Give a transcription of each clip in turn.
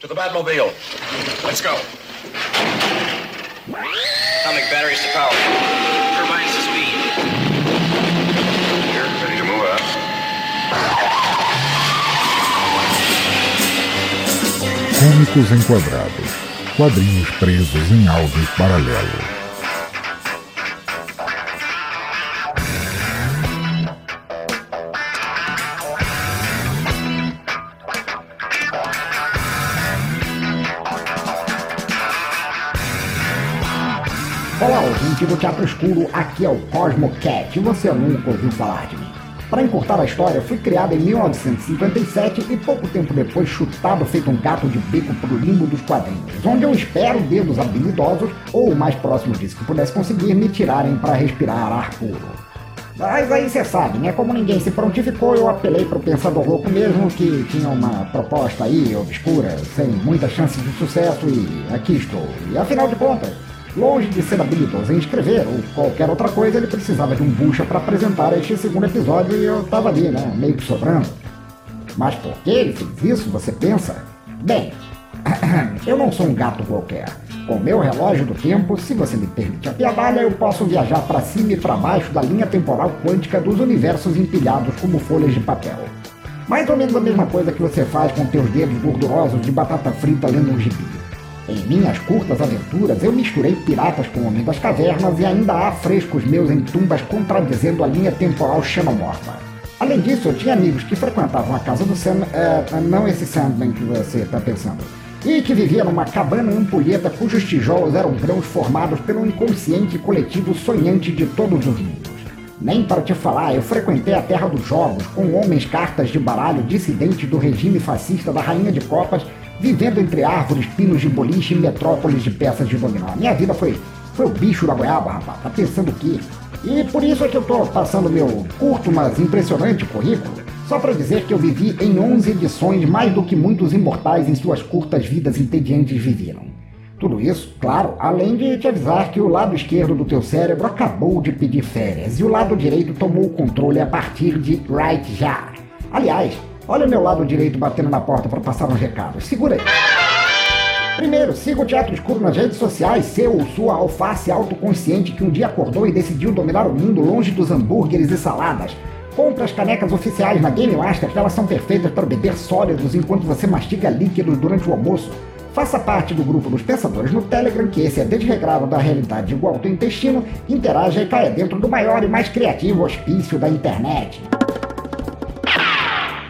To the Batmobile. Let's go. Atomic batteries to power. Turbines to speed. You're ready to move out. Cômicos Enquadrados. Quadrinhos presos em áudios paralelos. Do Teatro Escuro, aqui é o Cosmo Cat e você nunca ouviu falar de mim. Para encurtar a história, fui criado em 1957 e pouco tempo depois chutado feito um gato de bico pro limbo dos quadrinhos, onde eu espero dedos habilidosos, ou o mais próximo disso que pudesse conseguir, me tirarem para respirar ar puro. Mas aí você sabe, né? Como ninguém se prontificou, eu apelei pro pensador louco mesmo, que tinha uma proposta aí obscura, sem muita chance de sucesso, e aqui estou. E afinal de contas, Longe de ser habilidoso em escrever ou qualquer outra coisa, ele precisava de um bucha para apresentar este segundo episódio e eu tava ali, né, meio que sobrando. Mas por que ele fez isso, você pensa? Bem, eu não sou um gato qualquer. Com meu relógio do tempo, se você me permite a piadalha, eu posso viajar para cima e para baixo da linha temporal quântica dos universos empilhados como folhas de papel. Mais ou menos a mesma coisa que você faz com teus dedos gordurosos de batata frita lendo um gibi. Em minhas curtas aventuras, eu misturei piratas com Homem das Cavernas e ainda há frescos meus em tumbas contradizendo a linha temporal xenomorfa. Além disso, eu tinha amigos que frequentavam a casa do Sam, é, não esse Sandman que você está pensando, e que vivia numa cabana ampulheta cujos tijolos eram grãos formados pelo inconsciente coletivo sonhante de todos os mundos. Nem para te falar, eu frequentei a terra dos jogos, com homens cartas de baralho dissidentes do regime fascista da Rainha de Copas vivendo entre árvores, pinos de boliche e metrópoles de peças de dominó. Minha vida foi, foi o bicho da goiaba, rapaz. Tá pensando o quê? E por isso é que eu tô passando meu curto, mas impressionante currículo, só para dizer que eu vivi em 11 edições mais do que muitos imortais em suas curtas vidas entediantes viveram. Tudo isso, claro, além de te avisar que o lado esquerdo do teu cérebro acabou de pedir férias e o lado direito tomou o controle a partir de right já. Aliás, Olha o meu lado direito batendo na porta para passar uns recados. Segura aí. Primeiro, siga o Teatro Escuro nas redes sociais, seu ou sua alface autoconsciente que um dia acordou e decidiu dominar o mundo longe dos hambúrgueres e saladas. Compre as canecas oficiais na Game Master, que elas são perfeitas para beber sólidos enquanto você mastiga líquidos durante o almoço. Faça parte do grupo dos pensadores no Telegram, que esse é desregrado da realidade igual ao teu intestino, interaja e caia dentro do maior e mais criativo hospício da internet.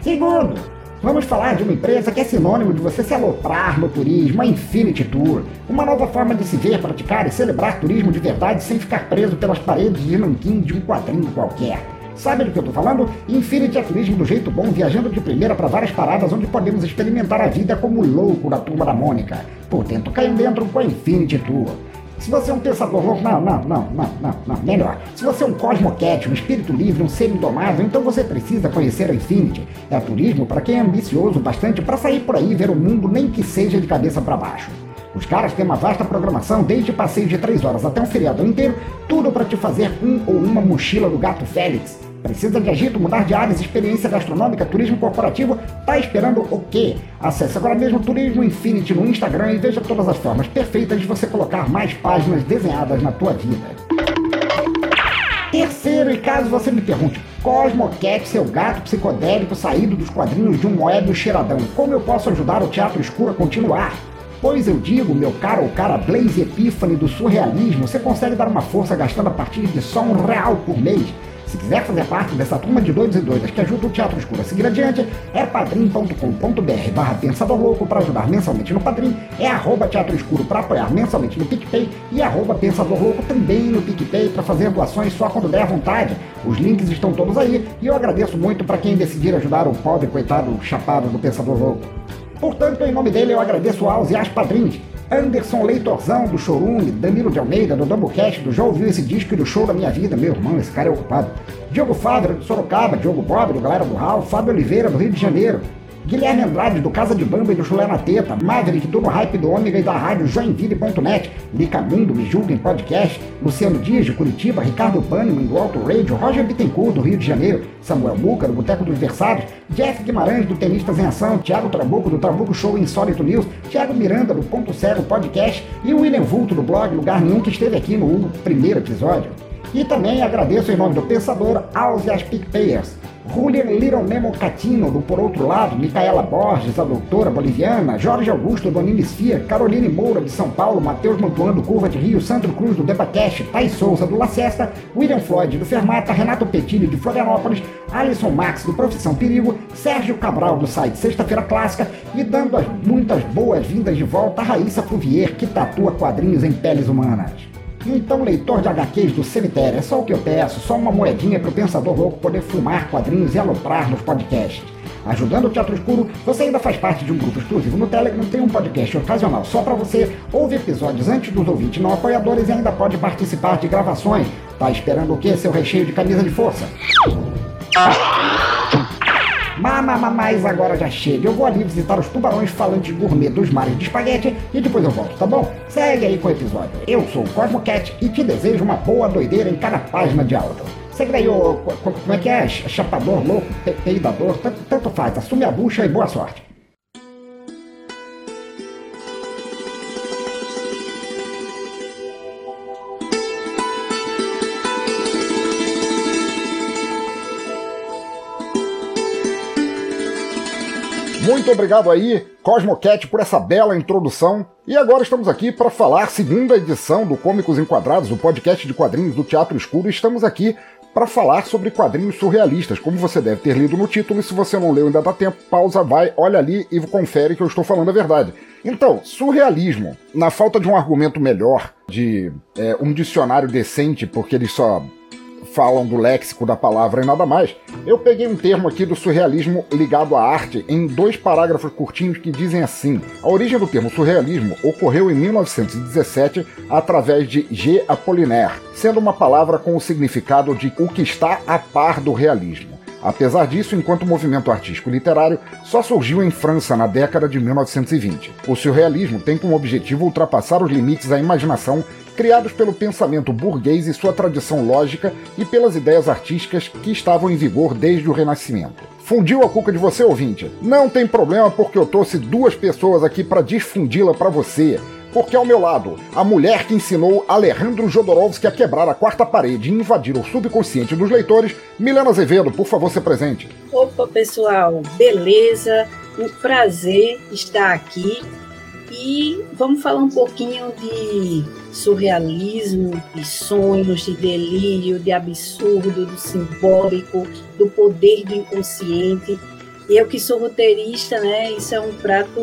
Segundo, vamos falar de uma empresa que é sinônimo de você se aloprar no turismo, a Infinity Tour. Uma nova forma de se ver, praticar e celebrar turismo de verdade sem ficar preso pelas paredes de nanquim de um quadrinho qualquer. Sabe do que eu tô falando? Infinity é turismo do jeito bom, viajando de primeira para várias paradas onde podemos experimentar a vida como louco da turma da Mônica. Portanto, caiam dentro com a Infinity Tour. Se você é um pensador louco, não, não, não, não, não, não, melhor. Se você é um cosmocat, um espírito livre, um ser indomável, então você precisa conhecer a Infinity. É turismo para quem é ambicioso bastante para sair por aí e ver o mundo nem que seja de cabeça para baixo. Os caras têm uma vasta programação, desde passeio de 3 horas até um feriado inteiro, tudo para te fazer um ou uma mochila do gato Félix. Precisa de agito, mudar de áreas, experiência gastronômica, turismo corporativo? Tá esperando o quê? Acesse agora mesmo Turismo Infinity no Instagram e veja todas as formas perfeitas de você colocar mais páginas desenhadas na tua vida. Terceiro, e caso você me pergunte, Cosmocat, seu gato psicodélico saído dos quadrinhos de um moébio cheiradão, como eu posso ajudar o Teatro Escuro a continuar? Pois eu digo, meu caro ou cara Blaze Epiphany do surrealismo, você consegue dar uma força gastando a partir de só um real por mês. Se quiser fazer parte dessa turma de doidos e doidas que ajuda o Teatro Escuro a seguir adiante, é padrim.com.br barra Pensador Louco para ajudar mensalmente no Padrim, é arroba Teatro Escuro para apoiar mensalmente no PicPay e arroba Pensador Louco também no PicPay para fazer doações só quando der vontade. Os links estão todos aí e eu agradeço muito para quem decidir ajudar o pobre coitado chapado do Pensador Louco. Portanto, em nome dele eu agradeço aos e às padrinhos. Anderson Leitorzão, do Chorume, Danilo de Almeida, do Doublecast, do Já Ouviu Esse Disco e do Show da Minha Vida, meu irmão, esse cara é ocupado. Diogo Fávero, do Sorocaba, Diogo Bob, do Galera do Raul, Fábio Oliveira, do Rio de Janeiro, Guilherme Andrade, do Casa de Bamba e do Chulé na Teta, Maverick, do No Hype do Ômega e da rádio Joinville.net, Licamundo, Me Julguem Podcast, Luciano Dias, de Curitiba, Ricardo Pâniman, do Alto Radio, Roger Bittencourt, do Rio de Janeiro, Samuel Muca, do Boteco dos Versados, Jeff Guimarães, do Tenistas em Ação, Thiago Trabuco, do Trabuco Show Insólito News, Thiago Miranda, do Ponto Cego Podcast e o William Vulto, do blog Lugar Nenhum, que esteve aqui no primeiro episódio. E também agradeço em nome do Pensador aos e às PicPayers. Julian Little Memo Catino, do Por Outro Lado, Micaela Borges, a doutora boliviana, Jorge Augusto, do Animisfia, Caroline Moura, de São Paulo, Matheus Mantuan, do Curva de Rio, Sandro Cruz, do Debacash, Thais Souza, do La Cesta, William Floyd, do Fermata, Renato Petilli, de Florianópolis, Alisson Max, do Profissão Perigo, Sérgio Cabral, do site Sexta-feira Clássica, e dando as muitas boas-vindas de volta a Raíssa Fuvier, que tatua quadrinhos em peles humanas. Então, leitor de HQs do cemitério, é só o que eu peço, só uma moedinha para o pensador louco poder fumar quadrinhos e aloprar nos podcasts. Ajudando o Teatro Escuro, você ainda faz parte de um grupo exclusivo no Telegram, tem um podcast ocasional só para você, ouve episódios antes dos ouvintes não apoiadores e ainda pode participar de gravações. Tá esperando o que, seu recheio de camisa de força? Mas, mas agora já chega. Eu vou ali visitar os tubarões falantes gourmet dos mares de espaguete e depois eu volto, tá bom? Segue aí com o episódio. Eu sou o Cosmo Cat e te desejo uma boa doideira em cada página de áudio. Segue aí, ô, como é que é? Chapador, louco, peidador, tanto faz. Assume a bucha e boa sorte. Muito obrigado aí, Cosmocat, por essa bela introdução. E agora estamos aqui para falar segunda edição do Cômicos Enquadrados, o podcast de quadrinhos do Teatro Escuro. Estamos aqui para falar sobre quadrinhos surrealistas, como você deve ter lido no título. E se você não leu ainda dá tempo, pausa, vai, olha ali e confere que eu estou falando a verdade. Então, surrealismo, na falta de um argumento melhor, de é, um dicionário decente, porque ele só falam do léxico da palavra e nada mais, eu peguei um termo aqui do surrealismo ligado à arte em dois parágrafos curtinhos que dizem assim: a origem do termo surrealismo ocorreu em 1917 através de G. Apollinaire, sendo uma palavra com o significado de o que está a par do realismo. Apesar disso, enquanto movimento artístico literário só surgiu em França na década de 1920. O surrealismo tem como objetivo ultrapassar os limites da imaginação criados pelo pensamento burguês e sua tradição lógica e pelas ideias artísticas que estavam em vigor desde o Renascimento. Fundiu a cuca de você, ouvinte? Não tem problema porque eu trouxe duas pessoas aqui para desfundi-la para você. Porque ao meu lado, a mulher que ensinou Alejandro Jodorowsky a quebrar a quarta parede e invadir o subconsciente dos leitores, Milena Azevedo, por favor, se presente. Opa, pessoal, beleza? Um prazer estar aqui e vamos falar um pouquinho de surrealismo, de sonhos, de delírio, de absurdo, do simbólico, do poder do inconsciente. Eu que sou roteirista, né? Isso é um prato,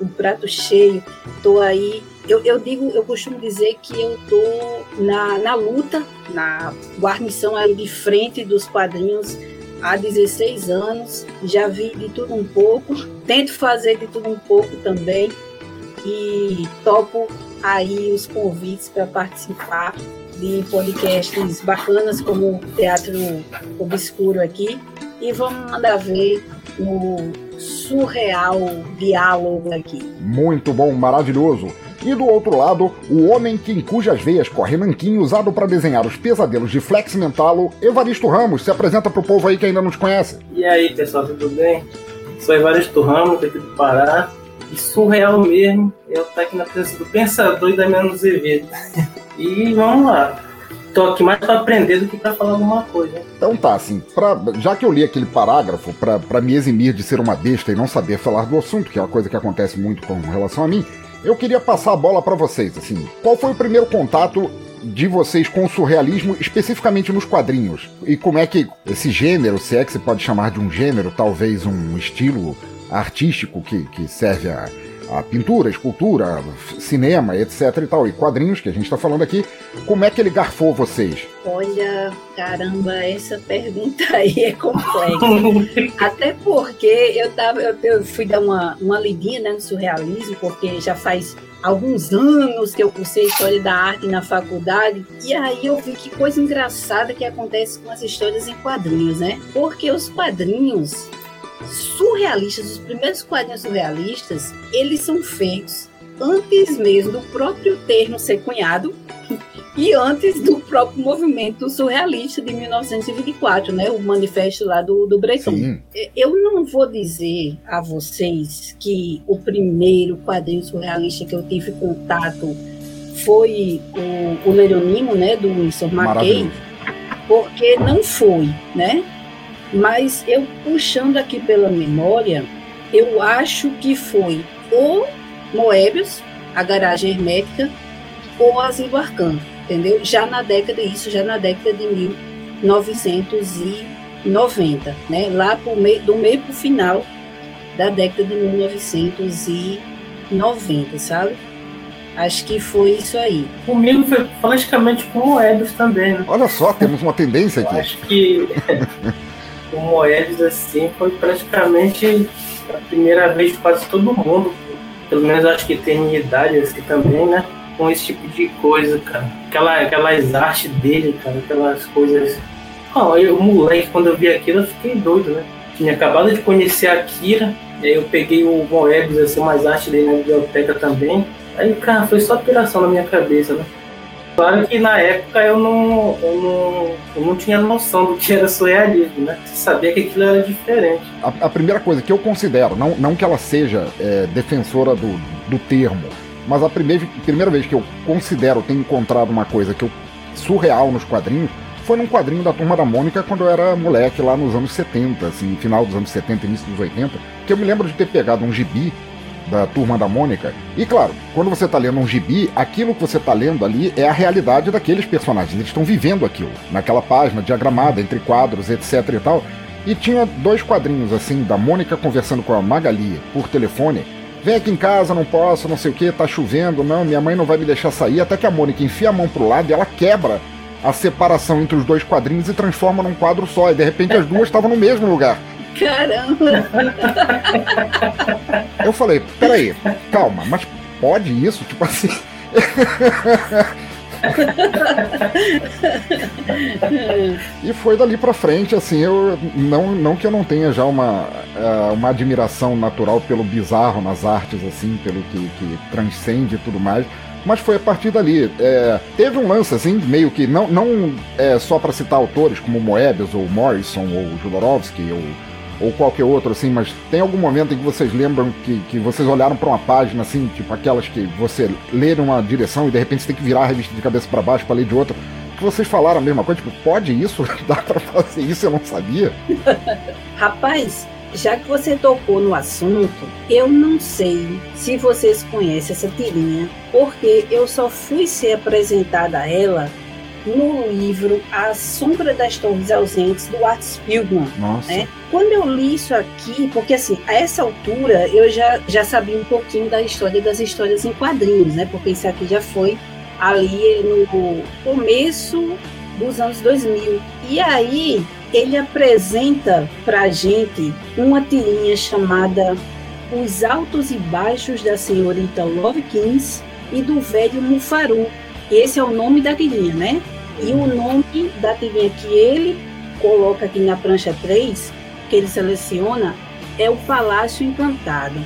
um prato cheio. Tô aí. Eu, eu digo, eu costumo dizer que eu tô na, na luta, na guarnição aí de frente dos quadrinhos há 16 anos. Já vi de tudo um pouco. Tento fazer de tudo um pouco também e topo aí os convites para participar de podcasts bacanas como o Teatro Obscuro aqui e vamos mandar ver no surreal diálogo aqui. Muito bom, maravilhoso. E do outro lado, o homem que em cujas veias corre nanquim usado para desenhar os pesadelos de Flex Mentalo, Evaristo Ramos, se apresenta pro povo aí que ainda não te conhece. E aí, pessoal, tudo bem? Sou Evaristo Ramos, aqui do Pará surreal mesmo eu estar aqui na presença do Pensador e da Menos Azevedo. e vamos lá. Tô aqui mais para aprender do que para falar alguma coisa. Então tá, assim, pra, já que eu li aquele parágrafo para me eximir de ser uma besta e não saber falar do assunto, que é uma coisa que acontece muito com relação a mim, eu queria passar a bola para vocês, assim. Qual foi o primeiro contato de vocês com o surrealismo, especificamente nos quadrinhos? E como é que esse gênero, se é que se pode chamar de um gênero, talvez um estilo, artístico que, que serve a, a pintura, escultura, cinema, etc e tal, e quadrinhos que a gente está falando aqui, como é que ele garfou vocês? Olha, caramba, essa pergunta aí é complexa. Até porque eu, tava, eu, eu, fui dar uma, uma lidinha né, no surrealismo, porque já faz alguns anos que eu cursei História da Arte na faculdade, e aí eu vi que coisa engraçada que acontece com as histórias em quadrinhos, né? Porque os quadrinhos surrealistas, os primeiros quadrinhos surrealistas, eles são feitos antes mesmo do próprio termo ser cunhado e antes do próprio movimento surrealista de 1924, né, o manifesto lá do, do Breton. Sim. Eu não vou dizer a vocês que o primeiro quadrinho surrealista que eu tive contato foi o, o Leronimo, né, do Winsor McKay, porque não foi, né? Mas eu puxando aqui pela memória, eu acho que foi o Moebius, a garagem hermética, ou Asilo Arcan, entendeu? Já na década, isso já na década de 1990, né? Lá pro meio, do meio para o final da década de 1990, sabe? Acho que foi isso aí. Comigo foi praticamente com o Moebius também, né? Olha só, temos uma tendência aqui. Eu acho que o Moebius, assim, foi praticamente a primeira vez de quase todo mundo. Pelo menos acho que tem minha idade assim também, né? Com esse tipo de coisa, cara. Aquela, aquelas artes dele, cara, aquelas coisas. Oh, eu, moleque, quando eu vi aquilo, eu fiquei doido, né? Tinha acabado de conhecer a Kira, e aí eu peguei o Moebius, assim, umas artes dele na biblioteca também. Aí, cara, foi só piração na minha cabeça, né? Claro que na época eu não, eu não, eu não tinha noção do que era surrealismo, né? Sabia que aquilo era diferente. A, a primeira coisa que eu considero, não, não que ela seja é, defensora do, do termo, mas a primeira, primeira vez que eu considero ter encontrado uma coisa que eu surreal nos quadrinhos foi num quadrinho da Turma da Mônica quando eu era moleque lá nos anos 70, assim, final dos anos 70, início dos 80, que eu me lembro de ter pegado um gibi da turma da Mônica. E claro, quando você está lendo um gibi, aquilo que você está lendo ali é a realidade daqueles personagens. Eles estão vivendo aquilo, naquela página diagramada, entre quadros, etc e tal. E tinha dois quadrinhos assim, da Mônica conversando com a Magali por telefone. Vem aqui em casa, não posso, não sei o que, tá chovendo, não, minha mãe não vai me deixar sair. Até que a Mônica enfia a mão pro lado e ela quebra a separação entre os dois quadrinhos e transforma num quadro só. E de repente as duas estavam no mesmo lugar. Caramba! Eu falei, peraí, calma, mas pode isso? Tipo assim. e foi dali para frente, assim, eu não, não que eu não tenha já uma, uh, uma admiração natural pelo bizarro nas artes, assim, pelo que, que transcende e tudo mais, mas foi a partir dali. É, teve um lance, assim, meio que, não, não é, só para citar autores como Moebius, ou Morrison, ou Jodorowsky, ou ou qualquer outro, assim, mas tem algum momento em que vocês lembram que, que vocês olharam para uma página, assim, tipo aquelas que você lê numa direção e de repente você tem que virar a revista de cabeça para baixo para ler de outra, que vocês falaram a mesma coisa, tipo, pode isso? Dá para fazer isso? Eu não sabia. Rapaz, já que você tocou no assunto, eu não sei se vocês conhecem essa tirinha, porque eu só fui ser apresentada a ela no livro A Sombra das Torres Ausentes, do Art Spiegelman. Nossa. Né? Quando eu li isso aqui, porque assim, a essa altura eu já, já sabia um pouquinho da história das histórias em quadrinhos, né? Porque isso aqui já foi ali no começo dos anos 2000. E aí ele apresenta pra gente uma tirinha chamada Os Altos e Baixos da Senhorita Lovekins e do Velho Mufaru. Esse é o nome da tirinha, né? E o nome da tirinha que ele coloca aqui na prancha 3 que ele seleciona é o Palácio Encantado.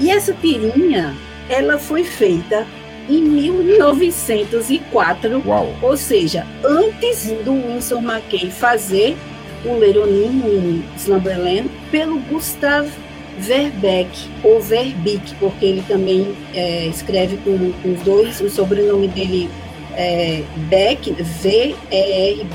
E essa tirinha, ela foi feita em 1904, Uau. ou seja, antes do Winsor McKay fazer o Leronino em Slumberland, pelo Gustav Verbeck, ou Verbeek, porque ele também é, escreve com, com, os dois, o sobrenome dele é Beck, V-E-R-B-E-C-K,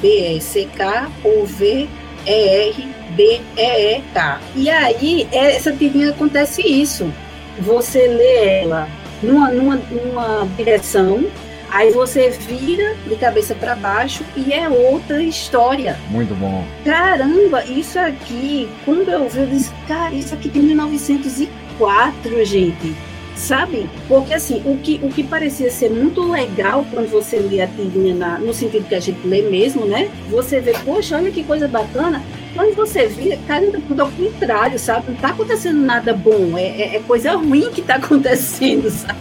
ou V-E-R B-E-E-K. E aí, essa tirinha acontece isso. Você lê ela numa, numa, numa direção, aí você vira de cabeça para baixo e é outra história. Muito bom. Caramba, isso aqui, quando eu vi, eu disse, cara, isso aqui tem 1904, gente sabe? Porque assim, o que, o que parecia ser muito legal quando você lê a tirinha na, no sentido que a gente lê mesmo, né? Você vê, poxa, olha que coisa bacana. Quando você vê, caramba, tudo ao contrário, sabe? Não tá acontecendo nada bom, é, é, é coisa ruim que tá acontecendo, sabe?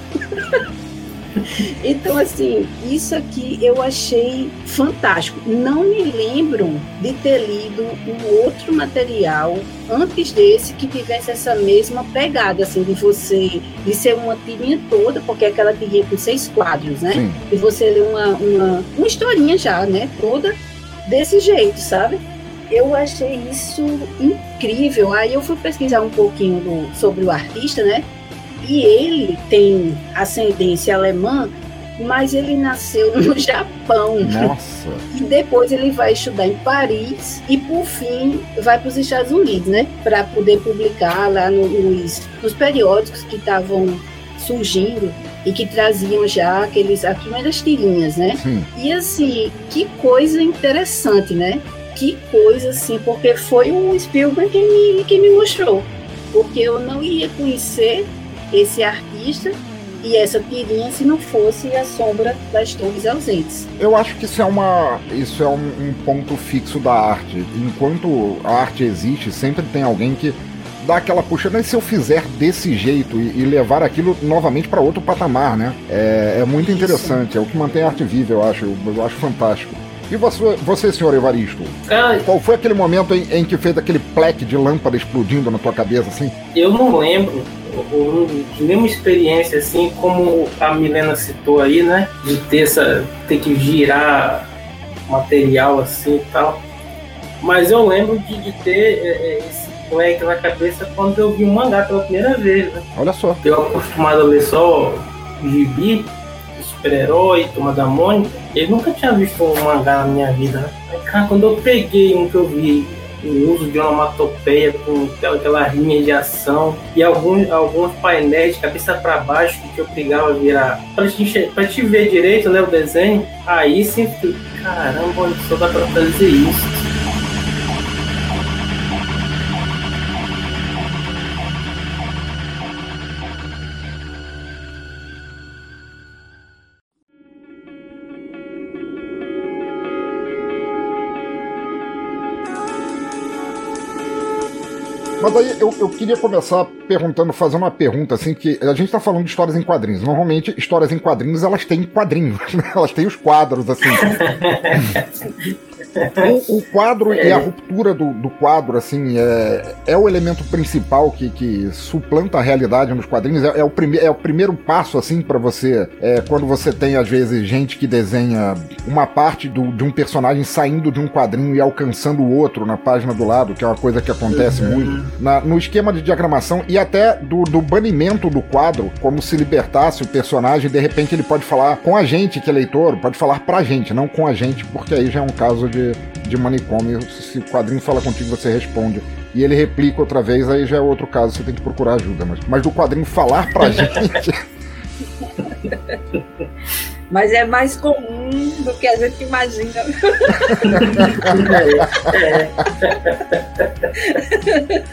então, assim, isso aqui eu achei fantástico. Não me lembro de ter lido um outro material antes desse que tivesse essa mesma pegada, assim, de você, de ser uma tirinha toda, porque é aquela tirinha com seis quadros, né? Sim. E você ler uma, uma, uma historinha já, né? Toda desse jeito, sabe? Eu achei isso incrível. Aí eu fui pesquisar um pouquinho do, sobre o artista, né? E ele tem ascendência alemã, mas ele nasceu no Japão. Nossa! E depois ele vai estudar em Paris e, por fim, vai para os Estados Unidos, né? Para poder publicar lá nos, nos periódicos que estavam surgindo e que traziam já aqueles, as primeiras tirinhas, né? Sim. E assim, que coisa interessante, né? Que coisa assim, porque foi o Spielberg que me, que me mostrou. Porque eu não ia conhecer esse artista e essa tirinha se não fosse a sombra das torres ausentes. Eu acho que isso é uma isso é um, um ponto fixo da arte. Enquanto a arte existe, sempre tem alguém que dá aquela puxada, e se eu fizer desse jeito e, e levar aquilo novamente para outro patamar, né? É, é muito interessante, Isso. é o que mantém a arte viva, eu acho, eu, eu acho fantástico. E você, você senhor Evaristo? Qual foi aquele momento em, em, que fez aquele pleque de lâmpada explodindo na tua cabeça, assim? Eu não lembro de nenhuma experiência assim, como a Milena citou aí, né? De ter, essa, ter que girar material assim e tal. Mas eu lembro de, de ter é, é esse pleque na cabeça quando eu vi um mangá pela primeira vez, né? Olha só. Eu acostumado a ler só gibi, super-herói, Turma da Mônica, eu nunca tinha visto um mangá na minha vida, né? Aí, cara, quando eu peguei um que eu vi o uso de onomatopeia com aquela, linha de ação e alguns, alguns painéis de cabeça para baixo que eu obrigava a virar para te, pra te ver direito né, o desenho, aí sim caramba, só dá para fazer isso. Mas aí eu, eu queria começar perguntando, fazendo uma pergunta assim, que a gente tá falando de histórias em quadrinhos. Normalmente, histórias em quadrinhos, elas têm quadrinhos, né? Elas têm os quadros, assim. O, o, quadro é. e a ruptura do, do quadro, assim, é, é o elemento principal que, que suplanta a realidade nos quadrinhos. É, é o, prime, é o primeiro passo, assim, para você. É, quando você tem, às vezes, gente que desenha uma parte do, de um personagem saindo de um quadrinho e alcançando o outro na página do lado, que é uma coisa que acontece uhum. muito. Na, no esquema de diagramação e até do, do banimento do quadro, como se libertasse o personagem, de repente ele pode falar com a gente, que é leitor, pode falar pra gente, não com a gente, porque aí já é um caso de de, manicômio. Se o quadrinho fala contigo, você responde. E ele replica outra vez, aí já é outro caso, você tem que procurar ajuda. Mas, mas do quadrinho falar pra gente. Mas é mais comum do que a gente imagina.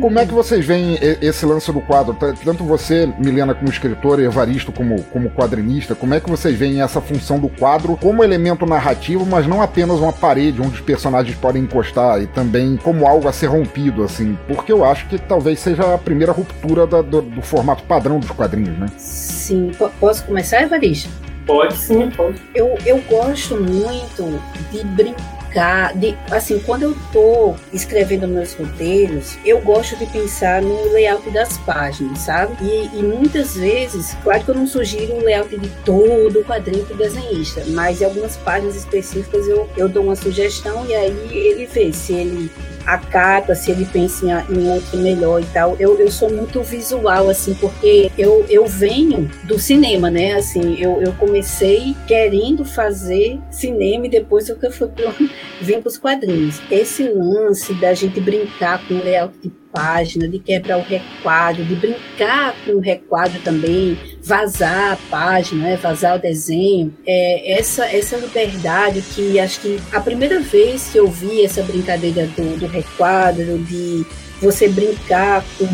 Como é que vocês veem esse lance do quadro? Tanto você, Milena, como escritora, e Evaristo como, como quadrinista, como é que vocês veem essa função do quadro como elemento narrativo, mas não apenas uma parede onde os personagens podem encostar e também como algo a ser rompido, assim? Porque eu acho que talvez seja a primeira ruptura da, do, do formato padrão dos quadrinhos, né? Sim. P posso começar, Evaristo? Pode sim, pode. Eu, eu gosto muito de brincar, de, assim, quando eu tô escrevendo meus roteiros, eu gosto de pensar no layout das páginas, sabe? E, e muitas vezes, claro que eu não sugiro o layout de todo o quadrinho do desenhista, mas em algumas páginas específicas eu, eu dou uma sugestão e aí ele vê se ele acata, se ele pensa em, em outro melhor e tal. Eu, eu sou muito visual, assim, porque eu, eu venho do cinema, né? Assim, eu, eu comecei querendo fazer cinema e depois eu fui pro, vim para os quadrinhos. Esse lance da gente brincar com o layout de página, de quebrar o requadro, de brincar com o requadro também, vazar a página, né, vazar o desenho. É, essa, essa liberdade que acho que a primeira vez que eu vi essa brincadeira do, do requadro, de você brincar com,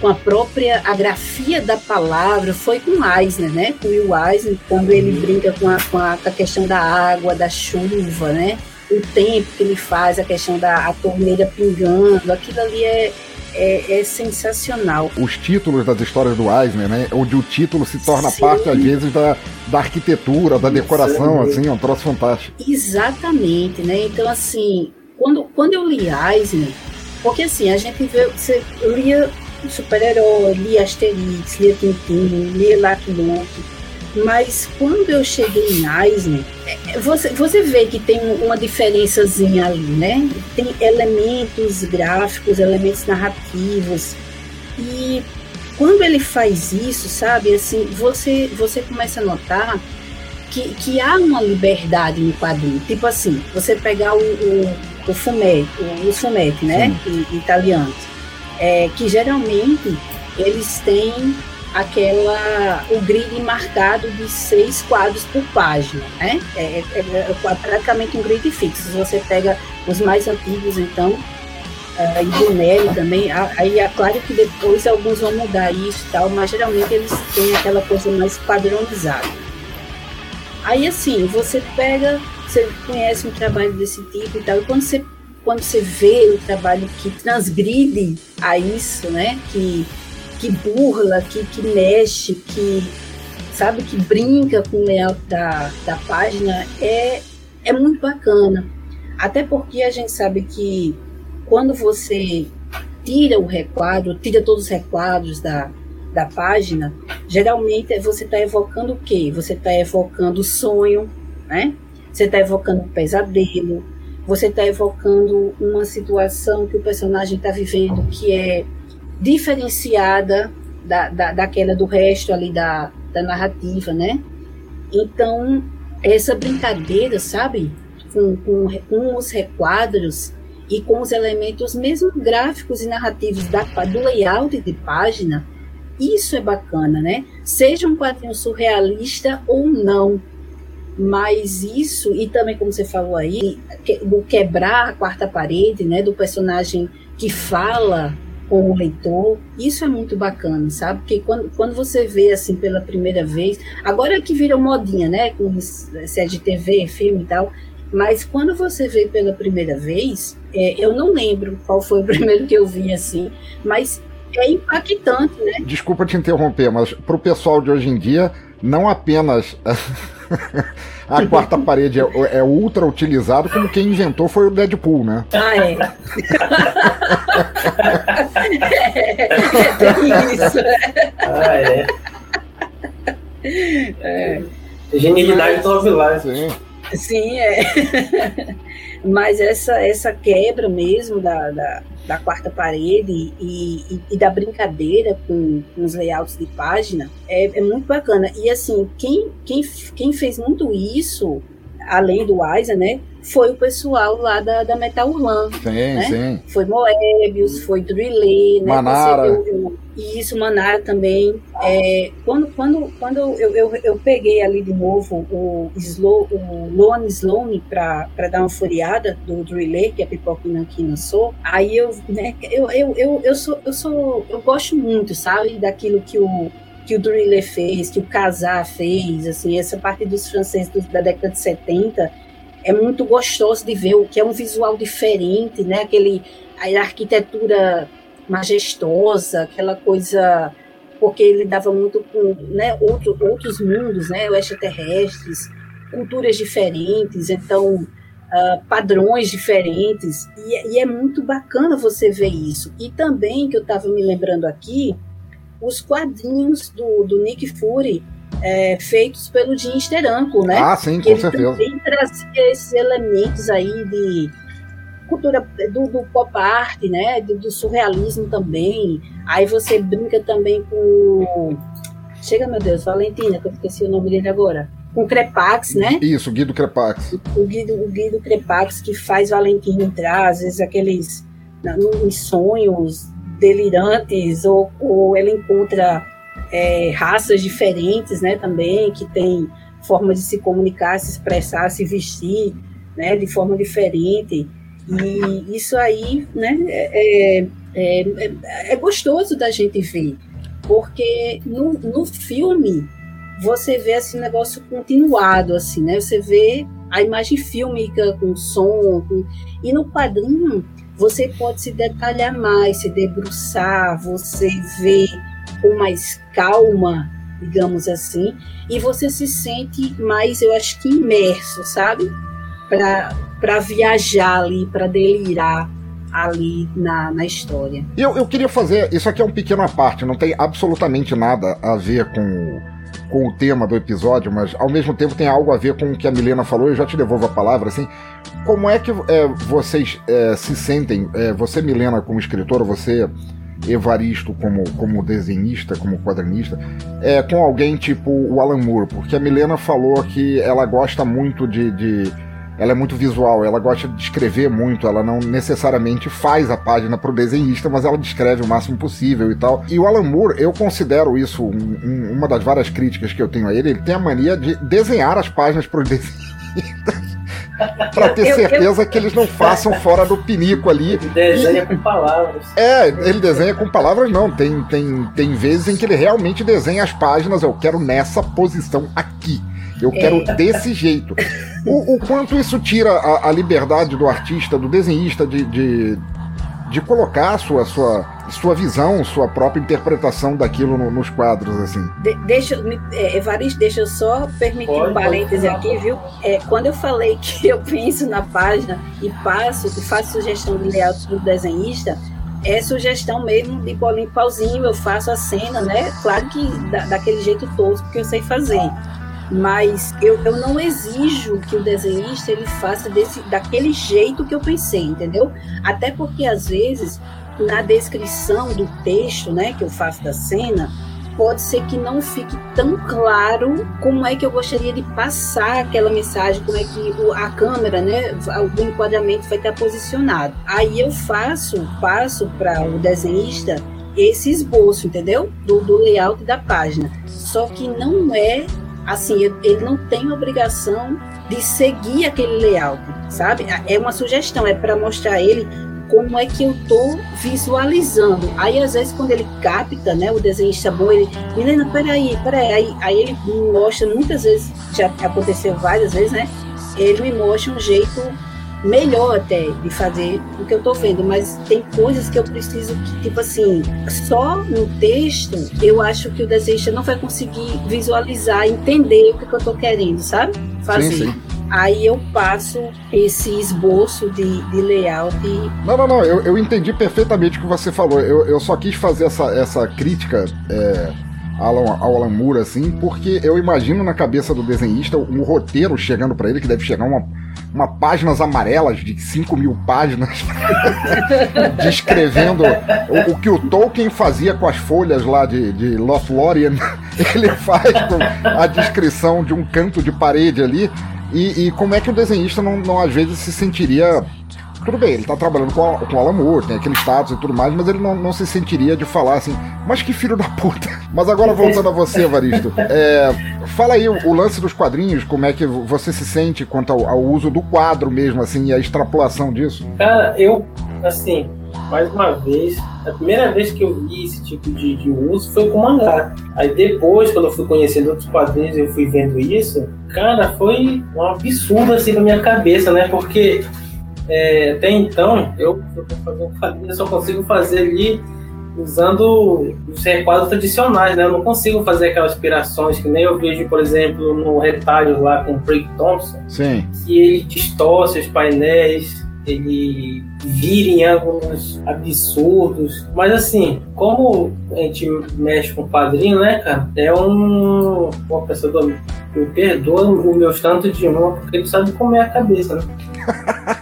com a própria a grafia da palavra foi com Eisner, né? Com Will Eisner, quando ele uhum. brinca com a, com a, com a questão da água, da chuva, né? O tempo que ele faz, a questão da a torneira pingando, aquilo ali é, é, é, sensacional. Os títulos das histórias do Eisner, né? Onde o título se torna Sim. parte, às vezes, da, da arquitetura, da decoração, Sim. assim, é um troço fantástico. Exatamente, né? Então, assim, quando, quando eu li Eisner, porque assim, a gente vê, você lia super-herói, lia Asterix, lia Tintin, lia Lucky Luke, mas quando eu cheguei em Eisner, é, você, você vê que tem um- uma diferençazinha ali, né? Tem elementos gráficos, elementos narrativos, e quando ele faz isso, sabe, assim, você, você começa a notar que, que há uma liberdade no quadrinho. Tipo assim, você pegar o, o, o fumetti, o, os fumetti, né? i- Italianos, é, que geralmente eles têm aquela o grid marcado de seis quadros por página, né? É, é- é praticamente um grid fixo. Você pega os mais antigos, então, ah, e Bonelli também, a- aí é claro que depois alguns vão mudar isso e tal, mas geralmente eles têm aquela coisa mais padronizada. Aí assim, você pega, você conhece um trabalho desse tipo e tal, e quando você, quando você vê o trabalho que transgride a isso, né? Que, que burla, que, que mexe, que sabe, que brinca com o layout da, da página, é, é muito bacana. Até porque a gente sabe que quando você tira o requadro, tira todos os requadros da, da página, geralmente você está evocando o quê? Você está evocando o sonho, né? Você está evocando um pesadelo, você está evocando uma situação que o personagem está vivendo que é diferenciada da, da, daquela do resto ali da, da narrativa, né? Então, essa brincadeira, sabe? Com, com, com os requadros e com os elementos mesmo gráficos e narrativos da, do layout de página, isso é bacana, né? Seja um quadrinho surrealista ou não, mas isso, e também como você falou aí, do quebrar a quarta parede, né? Do personagem que fala com o leitor, isso é muito bacana, sabe? Porque quando, quando você vê assim pela primeira vez, agora é que vira modinha, né? Com se é de TV, filme e tal, mas quando você vê pela primeira vez, é, eu não lembro qual foi o primeiro que eu vi assim, mas é impactante, né? Desculpa te interromper, mas pro pessoal de hoje em dia, não apenas a quarta parede é, é ultra utilizado, como quem inventou foi o Deadpool, né? Ah, é. é isso. Ah, é. Genialidade do Love Life. Sim. Sim, é. Mas essa, essa quebra mesmo da, da, da quarta parede e, e, e da brincadeira com, com os layouts de página é, é muito bacana. E assim, quem, quem, quem fez muito isso, além do Aiza, né, foi o pessoal lá da, da Metal Urlan. Sim, Né? sim. Foi Moebius, foi Drillé, né? Manara. E isso, Manara também. É, quando quando, quando eu, eu, eu peguei ali de novo o, Slow, o Lone Sloane para dar uma furiada do Drillé, que a Pipoquina aqui lançou, aí eu, né, eu, eu, eu, eu, sou, eu sou, eu gosto muito, sabe, daquilo que o que o Drillé fez, que o Casar fez, assim, essa parte dos franceses da década de 70 é muito gostoso de ver o que é um visual diferente, né? Aquele a arquitetura majestosa, aquela coisa porque ele dava muito com né, outro, outros mundos, né, extraterrestres, culturas diferentes, então ah, padrões diferentes e, e é muito bacana você ver isso. E também que eu estava me lembrando aqui os quadrinhos do, do Nick Fury é, feitos pelo Jim Steranko, né? Ah, sim, que com ele certeza. também trazia esses elementos aí de cultura do, do pop art, né, do, do surrealismo também. Aí você brinca também com chega meu Deus, Valentina, que eu esqueci o nome dele agora, com Crepax, né? Isso, Guido Crepax. O Guido, o Guido Crepax que faz Valentina entrar, às vezes aqueles nos sonhos delirantes ou, ou ele encontra é, raças diferentes, né, também que tem forma de se comunicar, se expressar, se vestir, né, de forma diferente. E isso aí, né, é, é, é, é gostoso da gente ver, porque no, no filme você vê esse negócio continuado, assim, né? Você vê a imagem fílmica com som, com... e no quadrinho você pode se detalhar mais, se debruçar, você vê com mais calma, digamos assim, e você se sente mais, eu acho que imerso, sabe? Para viajar ali, para delirar ali na, na história. Eu, eu queria fazer. Isso aqui é um pequeno parte, não tem absolutamente nada a ver com, com o tema do episódio, mas ao mesmo tempo tem algo a ver com o que a Milena falou. Eu já te devolvo a palavra, assim. Como é que é, vocês é, se sentem, é, você, Milena, como escritora, você, Evaristo, como, como desenhista, como quadrinista, é, com alguém tipo o Alan Moore? Porque a Milena falou que ela gosta muito de, de ela é muito visual, ela gosta de escrever muito, ela não necessariamente faz a página pro desenhista, mas ela descreve o máximo possível e tal. E o Alan Moore, eu considero isso um, um, uma das várias críticas que eu tenho a ele, ele tem a mania de desenhar as páginas pro desenhistas. para ter certeza que eles não façam fora do pinico ali. Ele desenha e, com palavras. É, ele desenha com palavras não. Tem, tem, tem vezes em que ele realmente desenha as páginas. Eu quero nessa posição aqui. Eu quero é. desse jeito. O, o, quanto isso tira a, a, liberdade do artista, do desenhista, de, de, de colocar a sua, sua, sua visão, sua própria interpretação daquilo no, nos quadros, assim. De, deixa, é, Evaristo, deixa eu só permitir pode, um parêntese aqui, viu? É, quando eu falei que eu penso na página e passo, e faço sugestão de layout do desenhista, é sugestão mesmo de bolinho pauzinho, eu faço a cena, né? Claro que da, daquele jeito tosco que eu sei fazer mas eu, eu não exijo que o desenhista ele faça desse, daquele jeito que eu pensei, entendeu? Até porque às vezes na descrição do texto, né, que eu faço da cena, pode ser que não fique tão claro como é que eu gostaria de passar aquela mensagem, como é que a câmera, né, o enquadramento vai estar posicionado. Aí eu faço, passo para o desenhista esse esboço, entendeu? Do, do layout da página. Só que não é assim, ele não tem obrigação de seguir aquele layout, sabe? É uma sugestão, é para mostrar a ele como é que eu tô visualizando. Aí, às vezes, quando ele capta, né, o desenhista bom, ele, Milena, peraí, peraí. Aí, aí ele mostra, muitas vezes, já aconteceu várias vezes, né? Ele me mostra um jeito melhor até de fazer o que eu tô vendo, mas tem coisas que eu preciso que, tipo assim, só no texto eu acho que o desenhista não vai conseguir visualizar, entender o que, que eu tô querendo, sabe? Fazer. Sim, sim. Aí eu passo esse esboço de, de layout. E... Não, não, não, eu, eu entendi perfeitamente o que você falou. Eu, eu só quis fazer essa, essa crítica. É ao Alan Moore, assim, porque eu imagino na cabeça do desenhista um roteiro chegando para ele, que deve chegar uma, uma páginas amarelas de 5 mil páginas, descrevendo o, o, que o Tolkien fazia com as folhas lá de, de Lothlórien, ele faz com a descrição de um canto de parede ali, e, e como é que o desenhista não, não às vezes se sentiria tudo bem, ele tá trabalhando com, a, com o Alan Moore, tem aquele status e tudo mais, mas ele não, não se sentiria de falar assim, mas que filho da puta. Mas agora voltando a você, Evaristo, é, fala aí o, o, lance dos quadrinhos, como é que você se sente quanto ao, ao uso do quadro mesmo, assim, e a extrapolação disso? Cara, eu, assim, mais uma vez, a primeira vez que eu vi esse tipo de, de uso foi com mangá. Aí depois, quando eu fui conhecendo outros quadrinhos e eu fui vendo isso, cara, foi um absurdo assim na minha cabeça, né? Porque é, até então, eu, eu só consigo fazer ali usando os requadros tradicionais, né? Eu não consigo fazer aquelas aspirações que nem eu vejo, por exemplo, no retalho lá com o Craig Thompson, Sim. que ele distorce os painéis, ele vira em ângulos absurdos. Mas assim, como a gente mexe com quadrinho, né, cara? É um. Uma pessoa me perdoa o meu tanto de uma, porque ele sabe comer a cabeça, né?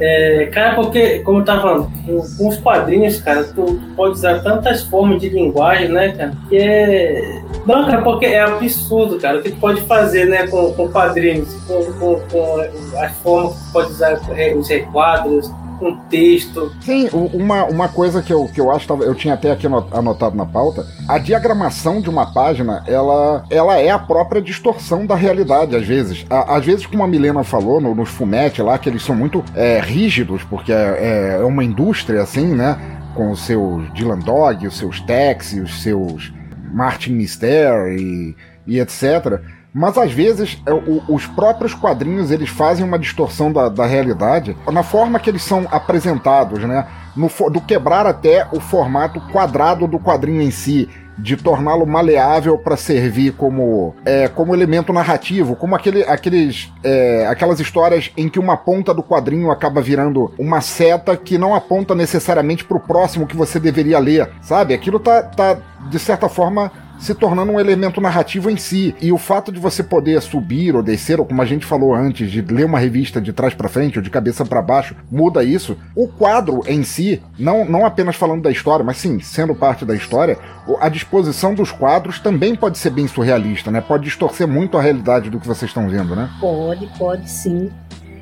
é, cara, porque, como eu tava falando, com, os quadrinhos, cara, tu, pode usar tantas formas de linguagem, né, cara, que é. Não, cara, porque é absurdo, cara, o que tu pode fazer, né, com, com quadrinhos, com, com, com as formas que tu pode usar, é, os requadros, um texto. Sim, uma, uma coisa que eu, que eu acho, eu tinha até aqui anotado na pauta, a diagramação de uma página, ela, ela é a própria distorção da realidade, às vezes. às vezes, como a Milena falou, no, nos fumete lá, que eles são muito é, rígidos, porque é, é uma indústria, assim, né? Com os seus Dylan Dog, os seus Tex, os seus Martin Mister e, e etc mas às vezes é, os próprios quadrinhos eles fazem uma distorção da, da realidade na forma que eles são apresentados, né? No, do quebrar até o formato quadrado do quadrinho em si de torná-lo maleável para servir como, é, como elemento narrativo, como aquele, aqueles, é, aquelas histórias em que uma ponta do quadrinho acaba virando uma seta que não aponta necessariamente para o próximo que você deveria ler, sabe? Aquilo tá, tá de certa forma se tornando um elemento narrativo em si. E o fato de você poder subir ou descer, ou como a gente falou antes, de ler uma revista de trás para frente ou de cabeça para baixo, muda isso. O quadro em si, não, não apenas falando da história, mas sim, sendo parte da história, a disposição dos quadros também pode ser bem surrealista, né? Pode distorcer muito a realidade do que vocês estão vendo, né? Pode, pode sim.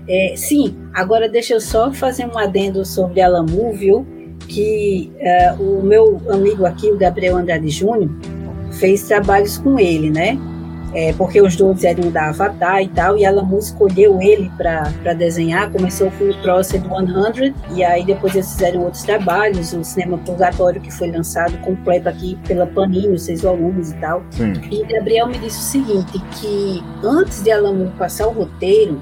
É, sim, agora deixa eu só fazer um adendo sobre Moore, viu? Que uh, o meu amigo aqui, o Gabriel Andrade Júnior, fez trabalhos com ele, né? É, porque os dois eram da Avatar e tal, e ela escolheu ele para desenhar. Começou com o Process 100, e aí depois eles fizeram outros trabalhos, o Cinema Purgatório, que foi lançado completo aqui pela Panini, seis volumes e tal. Sim. E Gabriel me disse o seguinte: que antes de Alan passar o roteiro,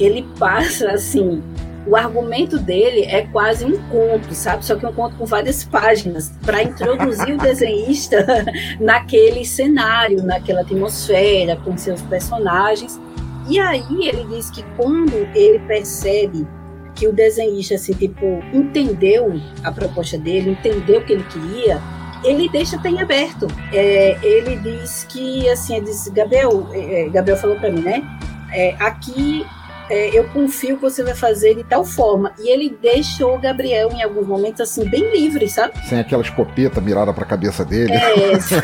ele passa assim o argumento dele é quase um conto, sabe? Só que é um conto com várias páginas, para introduzir o desenhista naquele cenário, naquela atmosfera, com seus personagens. E aí ele diz que quando ele percebe que o desenhista, assim, tipo, entendeu a proposta dele, entendeu o que ele queria, ele deixa bem aberto. É, ele diz que, assim, ele diz, Gabriel, é, é Gabriel falou para mim, né? É, aqui é, eu confio que você vai fazer de tal forma. E ele deixou o Gabriel em alguns momentos assim, bem livre, sabe? Sem aquela escopeta mirada pra cabeça dele. É, sim.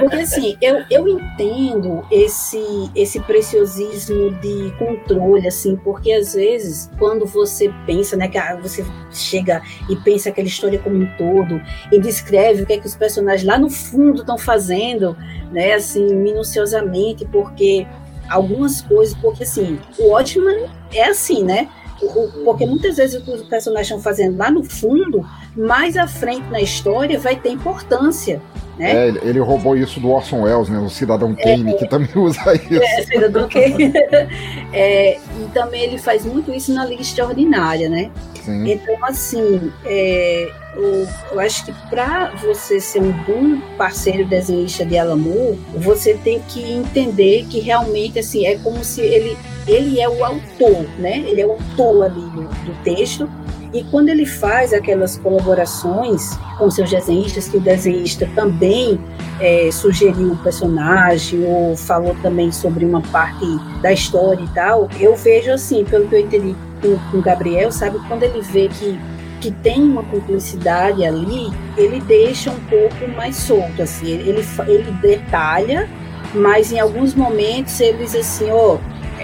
Porque assim, eu, eu entendo esse, esse preciosismo de controle, assim, porque às vezes, quando você pensa, né, que você chega e pensa aquela história como um todo e descreve o que é que os personagens lá no fundo estão fazendo, né, assim, minuciosamente, porque algumas coisas, porque assim, o Watchman é assim, né? porque muitas vezes o que os personagens estão fazendo lá no fundo, mais à frente na história, vai ter importância. Né? É, ele, roubou isso do Orson Welles, né? O Cidadão Kane, é, que também usa isso. É, Cidadão Kane. é, e também ele faz muito isso na Liga Extraordinária, né? Sim. Então, assim, é, eu, eu, acho que para você ser um bom parceiro desenhista de Alan você tem que entender que realmente, assim, é como se ele, ele é o autor, né? Ele é o autor ali do, do texto, e quando ele faz aquelas colaborações com seus desenhistas, que o desenhista também é, sugeriu o personagem ou falou também sobre uma parte da história e tal, eu vejo assim, pelo que eu entendi com o Gabriel, sabe, quando ele vê que que tem uma cumplicidade ali, ele deixa um pouco mais solto, assim, ele, ele detalha, mas em alguns momentos ele diz assim, ó, oh,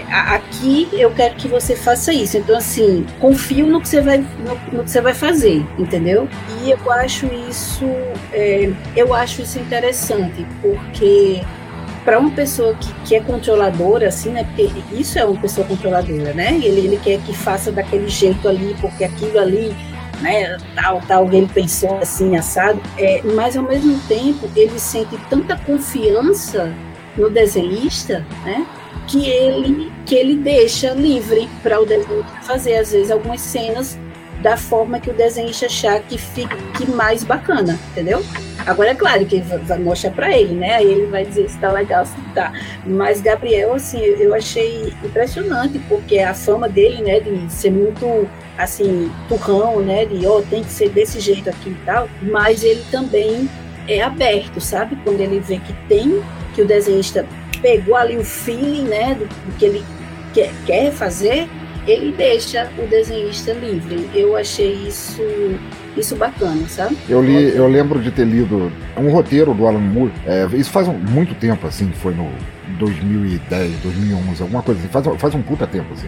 aqui eu quero que você faça isso. Então, assim, confio no que você vai, no, no que você vai fazer, entendeu? E eu acho isso, é, eu acho isso interessante, porque para uma pessoa que, que é controladora, assim, né? Porque isso é uma pessoa controladora, né? Ele, ele quer que faça daquele jeito ali, porque aquilo ali né, tal, tal, ele pensou assim, assado, é, mas ao mesmo tempo ele sente tanta confiança no desenhista, né, que ele que ele deixa livre para o desenhista fazer às vezes algumas cenas da forma que o desenhista achar que fique mais bacana, entendeu? Agora é claro que vai mostrar para ele, né? Aí ele vai dizer se tá legal, se tá. Mas Gabriel, assim, eu achei impressionante porque a fama dele, né, de ser muito assim turrão, né? De ó, oh, tem que ser desse jeito aqui e tal. Mas ele também é aberto, sabe? Quando ele vê que tem que o desenhista pegou ali o feeling, né, do, do que ele quer, quer fazer, ele deixa o desenhista livre. Eu achei isso isso bacana, sabe? Eu li, eu lembro de ter lido um roteiro do Alan Moore. É, isso faz muito tempo, assim, foi no 2010, 2011, alguma coisa assim. Faz, faz um puta tempo, assim.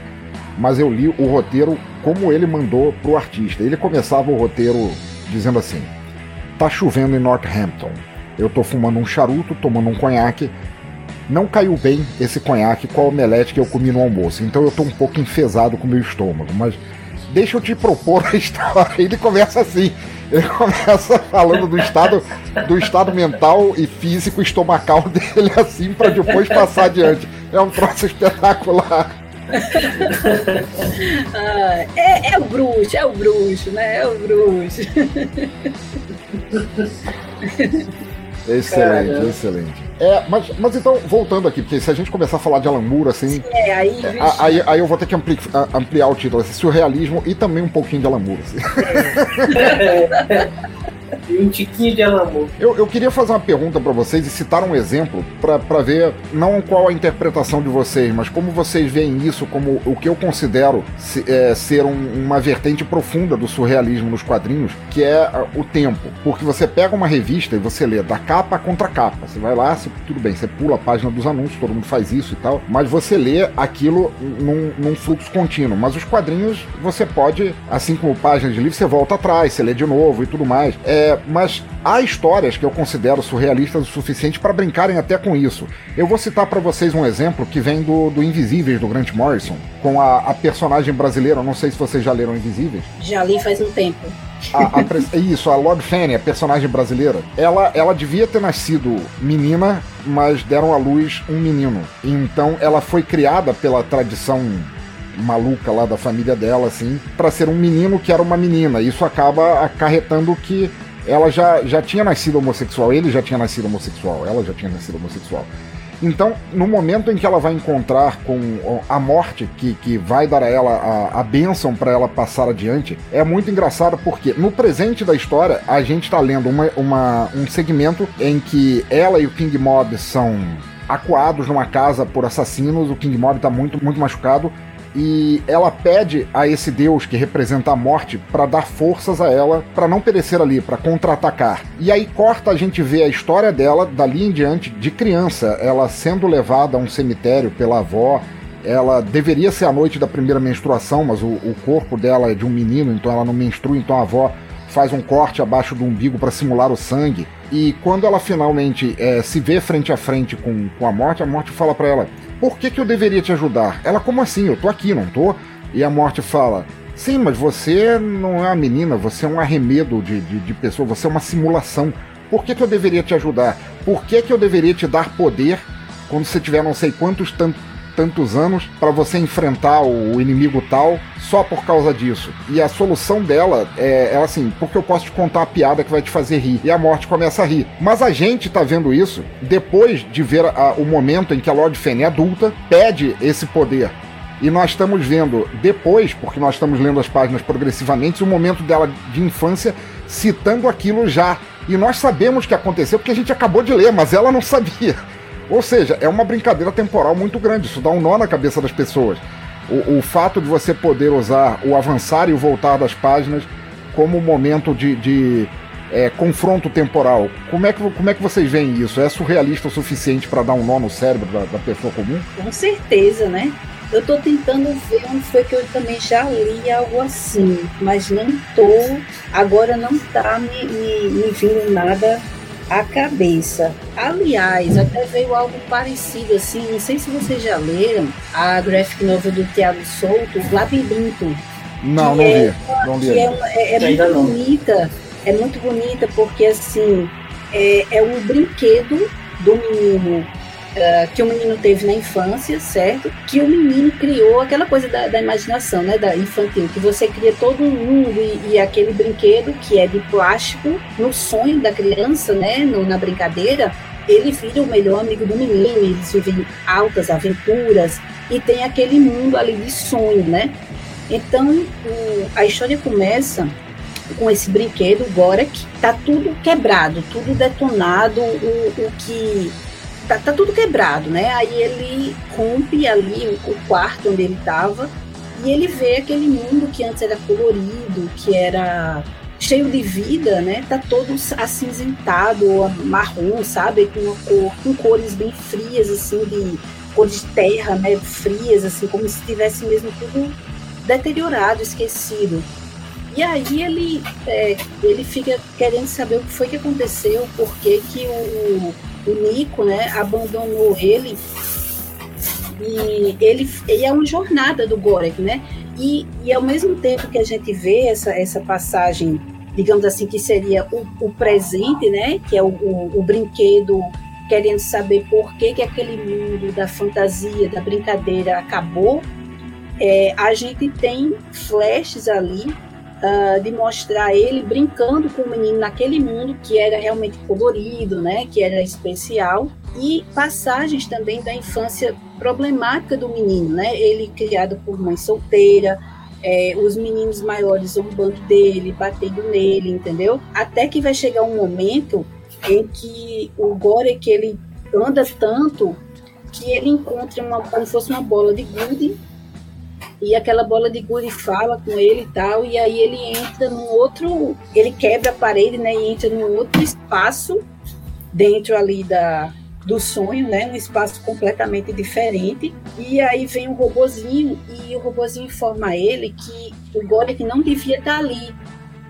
Mas eu li o roteiro como ele mandou pro artista. Ele começava o roteiro dizendo assim: Tá chovendo em Northampton. Eu tô fumando um charuto, tomando um conhaque não caiu bem esse conhaque com a omelete que eu comi no almoço, então eu tô um pouco enfesado com o meu estômago, mas deixa eu te propor a história. Ele começa assim. Ele começa falando do estado, do estado mental e físico estomacal dele, assim, para depois passar adiante. É um troço espetacular. ah, é, é o bruxo, é o bruxo, né? É o bruxo. Excelente, Caramba. excelente. É, mas, mas então, voltando aqui, porque se a gente começar a falar de Alan Moore, assim. É, aí, é, aí, aí eu vou ter que ampli, ampliar o título, assim, surrealismo e também um pouquinho de Alan Moore. Assim. É. e um tiquinho de Alamur. Eu, eu queria fazer uma pergunta para vocês e citar um exemplo para ver não qual a interpretação de vocês, mas como vocês veem isso como o que eu considero se, é, ser um, uma vertente profunda do surrealismo nos quadrinhos, que é o tempo. Porque você pega uma revista e você lê da capa contra capa. Você vai lá, você, tudo bem, você pula a página dos anúncios, todo mundo faz isso e tal, mas você lê aquilo num, num fluxo contínuo. Mas os quadrinhos você pode, assim como páginas de livro, você volta atrás, você lê de novo e tudo mais. É, mas há histórias que eu considero surrealistas o suficiente para brincarem até com isso. Eu vou citar para vocês um exemplo que vem do, do Invisíveis, do Grant Morrison, com a, a personagem brasileira. não sei se vocês já leram Invisíveis. Já li faz um tempo. A, a, isso, a Lord Fanny, a personagem brasileira, ela, ela devia ter nascido menina, mas deram à luz um menino. Então ela foi criada pela tradição maluca lá da família dela, assim, para ser um menino que era uma menina. Isso acaba acarretando que ela já, já tinha nascido homossexual, ele já tinha nascido homossexual, ela já tinha nascido homossexual. Então, no momento em que ela vai encontrar com a morte, que, que vai dar a ela a, a bênção para ela passar adiante, é muito engraçado porque no presente da história a gente está lendo uma, uma, um segmento em que ela e o King Mob são acuados numa casa por assassinos, o King Mob está muito, muito machucado e ela pede a esse deus que representa a morte para dar forças a ela para não perecer ali, para contra-atacar. E aí corta a gente vê a história dela dali em diante de criança, ela sendo levada a um cemitério pela avó. Ela deveria ser a noite da primeira menstruação, mas o, o corpo dela é de um menino, então ela não menstrua, então a avó faz um corte abaixo do umbigo para simular o sangue. E quando ela finalmente é, se vê frente a frente com, com a morte, a morte fala para ela: por que, que eu deveria te ajudar? Ela, como assim? Eu tô aqui, não tô? E a morte fala: Sim, mas você não é uma menina, você é um arremedo de, de, de pessoa, você é uma simulação. Por que, que eu deveria te ajudar? Por que, que eu deveria te dar poder quando você tiver não sei quantos tantos tantos anos para você enfrentar o inimigo tal só por causa disso. E a solução dela é, é assim, porque eu posso te contar a piada que vai te fazer rir. E a morte começa a rir. Mas a gente tá vendo isso depois de ver a, o momento em que a Lord Fene adulta pede esse poder. E nós estamos vendo depois, porque nós estamos lendo as páginas progressivamente, o momento dela de infância citando aquilo já. E nós sabemos que aconteceu porque a gente acabou de ler, mas ela não sabia. Ou seja, é uma brincadeira temporal muito grande, isso dá um nó na cabeça das pessoas. O, o fato de você poder usar o avançar e o voltar das páginas como momento de, de é, confronto temporal. Como é, que, como é que vocês veem isso? É surrealista o suficiente para dar um nó no cérebro da, da, pessoa comum? Com certeza, né? Eu estou tentando ver onde foi que eu também já li algo assim, mas não tô. Agora não está me, me, me vindo nada a cabeça. Aliás, até veio algo parecido assim, não sei se vocês já leram a graphic novel do Thiago Souto, Labirinto. Não, não é, vi. Não li. É, é, é muito não. bonita, é muito bonita porque assim é, é um brinquedo do menino uh, que o menino teve na infância, certo? Que o menino criou aquela coisa da, da imaginação, né? Da infantil, que você cria todo um mundo e, e, aquele brinquedo que é de plástico, no sonho da criança, né? No, na brincadeira, ele vira o melhor amigo do menino, eles vivem altas aventuras e tem aquele mundo ali de sonho, né? Então, o, a história começa com esse brinquedo, o Gorek, tá tudo quebrado, tudo detonado, o, o que tá, tá tudo quebrado, né? Aí ele rompe ali o quarto onde ele estava e ele vê aquele mundo que antes era colorido, que era cheio de vida, né? Tá todo acinzentado, marrom, sabe? Com, cor, com cores bem frias, assim, de cores de terra, né? Frias, assim, como se tivesse mesmo tudo deteriorado, esquecido. E aí ele, é, ele fica querendo saber o que foi que aconteceu, por que, que o, o Nico, né, abandonou ele e ele, ele é uma jornada do Gorek, né? E, e ao mesmo tempo que a gente vê essa, essa passagem digamos assim, que seria o, o presente, né? Que é o, o, o, brinquedo querendo saber por que, que aquele mundo da fantasia, da brincadeira acabou. É, a gente tem flashes ali uh, de mostrar ele brincando com o menino naquele mundo que era realmente colorido, né? Que era especial e passagens também da infância problemática do menino, né? Ele criado por mãe solteira, é, os meninos maiores zombando dele, batendo nele, entendeu? Até que vai chegar um momento em que o Gorek ele anda tanto que ele encontra uma, como se fosse uma bola de gude e aquela bola de gude fala com ele e tal, e aí ele entra num outro, ele quebra a parede, né, e entra num outro espaço dentro ali da, do sonho, né? Um espaço completamente diferente. E aí vem um robozinho e o robozinho informa ele que o Gorek não devia estar ali,